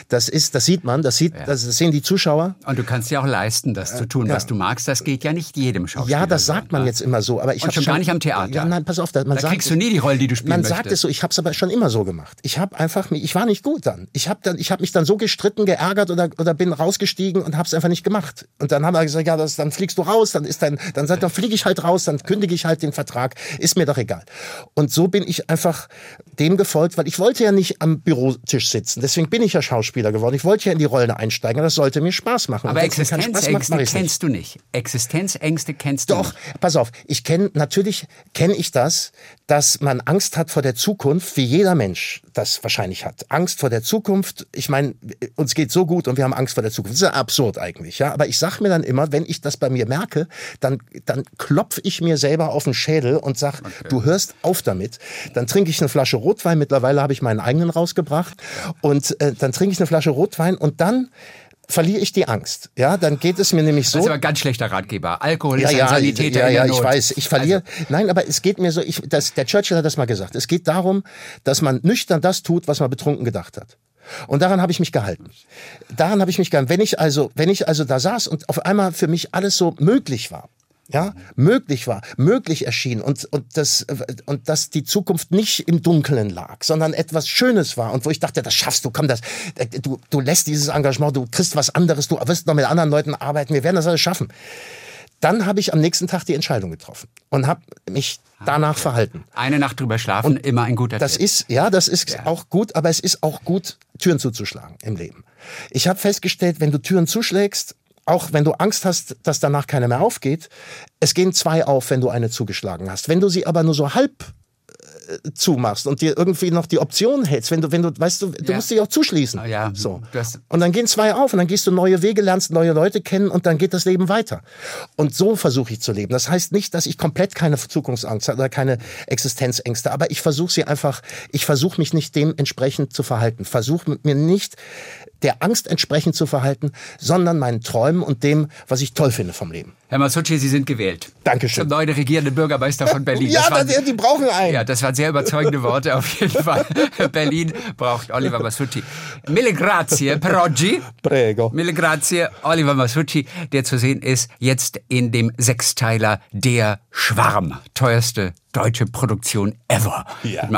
Das ist, das sieht man, das sieht, das sehen die Zuschauer. Und du kannst dir auch leisten, das zu tun, was du magst. Das geht ja nicht jedem Schauspieler. Ja, das sagt man jetzt immer so, aber ich habe schon gar nicht am Theater. Ja, nein, pass auf, da, man Da sagt, kriegst du nie die Rolle, die du spielen Man möchtest. sagt es so, ich habe es aber schon immer so gemacht. Ich habe einfach, mich- ich war nicht gut dann. Ich habe dann, ich habe mich dann so gestritten, geärgert oder oder bin rausgestiegen und habe es einfach nicht gemacht. Und dann haben wir gesagt, ja, das, dann fliegst du raus, dann ist dein, dann dann fliege ich halt raus, dann kündige ich halt den Vertrag, ist mir doch egal. Und so bin ich einfach dem gefolgt, weil ich wollte ja nicht am Bürotisch sitzen. Deswegen bin ich ja Schauspieler geworden. Ich wollte ja in die Rollen einsteigen. Das sollte mir Spaß machen. Aber macht, Existenzängste mach ich's nicht. kennst du nicht. Existenzängste kennst du Doch, nicht. pass auf, ich kenne, natürlich kenne ich das, dass man Angst hat vor der Zukunft, wie jeder Mensch das wahrscheinlich hat. Angst vor der Zukunft, ich meine, uns geht so gut und wir haben Angst vor der Zukunft. Das ist ja absurd eigentlich, ja. Aber ich sag mir dann immer, wenn ich das bei mir merke, dann, dann klopf ich mir selber auf den Schädel und sag, du hörst auf damit. Dann trinke ich eine Flasche Rotwein, mittlerweile habe ich meinen eigenen rausgebracht und äh, dann trinke ich eine Flasche Rotwein und dann verliere ich die Angst. Ja, dann geht es mir nämlich so. Das ist aber ein ganz schlechter Ratgeber. Alkohol ist Ja, ein ja, Sanitäter ja, in ja, der ich Not. Also weiß. Ich verliere. Nein, aber es geht mir so, ich, das, der Churchill hat das mal gesagt. Es geht darum, dass man nüchtern das tut, was man betrunken gedacht hat. Und daran habe ich mich gehalten. Daran habe ich mich gehalten. Wenn ich also, wenn ich also da saß und auf einmal für mich alles so möglich war, ja, möglich war, möglich erschien und, und, das, und dass die Zukunft nicht im Dunkeln lag, sondern etwas Schönes war und wo ich dachte, das schaffst du, komm, das, du, du lässt dieses Engagement, du kriegst was anderes, du wirst noch mit anderen Leuten arbeiten, wir werden das alles schaffen. Dann habe ich am nächsten Tag die Entscheidung getroffen und habe mich danach verhalten. Eine Nacht drüber schlafen, immer ein guter Das Tipp. ist, ja, das ist auch gut, aber es ist auch gut, Türen zuzuschlagen im Leben. Ich habe festgestellt, wenn du Türen zuschlägst, auch wenn du Angst hast, dass danach keine mehr aufgeht, es gehen zwei auf, wenn du eine zugeschlagen hast. Wenn du sie aber nur so halb äh, zumachst und dir irgendwie noch die Option hältst, wenn du, wenn du, weißt du, du Ja. musst dich auch zuschließen. Ah, ja, so. Und dann gehen zwei auf und dann gehst du neue Wege, lernst neue Leute kennen und dann geht das Leben weiter. Und so versuche ich zu leben. Das heißt nicht, dass ich komplett keine Zukunftsangst habe oder keine Existenzängste, aber ich versuche sie einfach, ich versuche mich nicht dementsprechend zu verhalten. Versuche mir nicht der Angst entsprechend zu verhalten, sondern meinen Träumen und dem, was ich toll finde vom Leben. Herr Masucci, Sie sind gewählt. Dankeschön. Zum neuen regierenden Bürgermeister von Berlin. ja, Das waren- das, die brauchen einen. Ja, das waren sehr überzeugende Worte auf jeden Fall. *laughs* Berlin braucht Oliver Masucci. Mille grazie per oggi. Prego. Mille grazie, Oliver Masucci, der zu sehen ist jetzt in dem Sechsteiler Der Schwarm. Teuerste deutsche Produktion ever. Ja.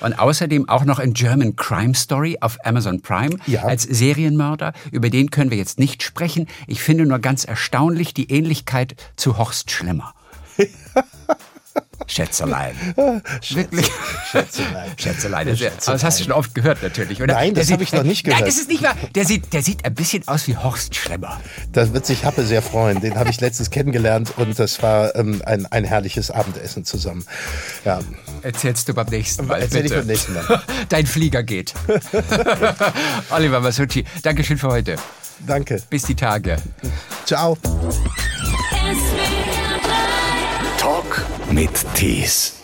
Und außerdem auch noch in German Crime Story auf Amazon Prime Ja. als Serienmörder. Über den können wir jetzt nicht sprechen. Ich finde nur ganz erstaunlich die Ähnlichkeit zu Horst Schlemmer. *laughs* Schätzelein. *laughs* Wirklich. Schätzelein. Schätzelein. Das, aber das hast du schon oft gehört natürlich, oder? Nein, das sieht- habe ich noch nicht Nein, gehört. das ist nicht wahr. Der sieht, der sieht ein bisschen aus wie Horst Schlemmer. Da wird sich Happe sehr freuen. Den habe ich letztens kennengelernt und das war ähm, ein, ein herrliches Abendessen zusammen. Ja, Erzählst du beim nächsten Mal. Erzähl ich bitte. beim nächsten Mal. *laughs* Dein Flieger geht. *laughs* Oliver Masucci, Dankeschön für heute. danke. Bis die Tage. Ciao. Mit Tees.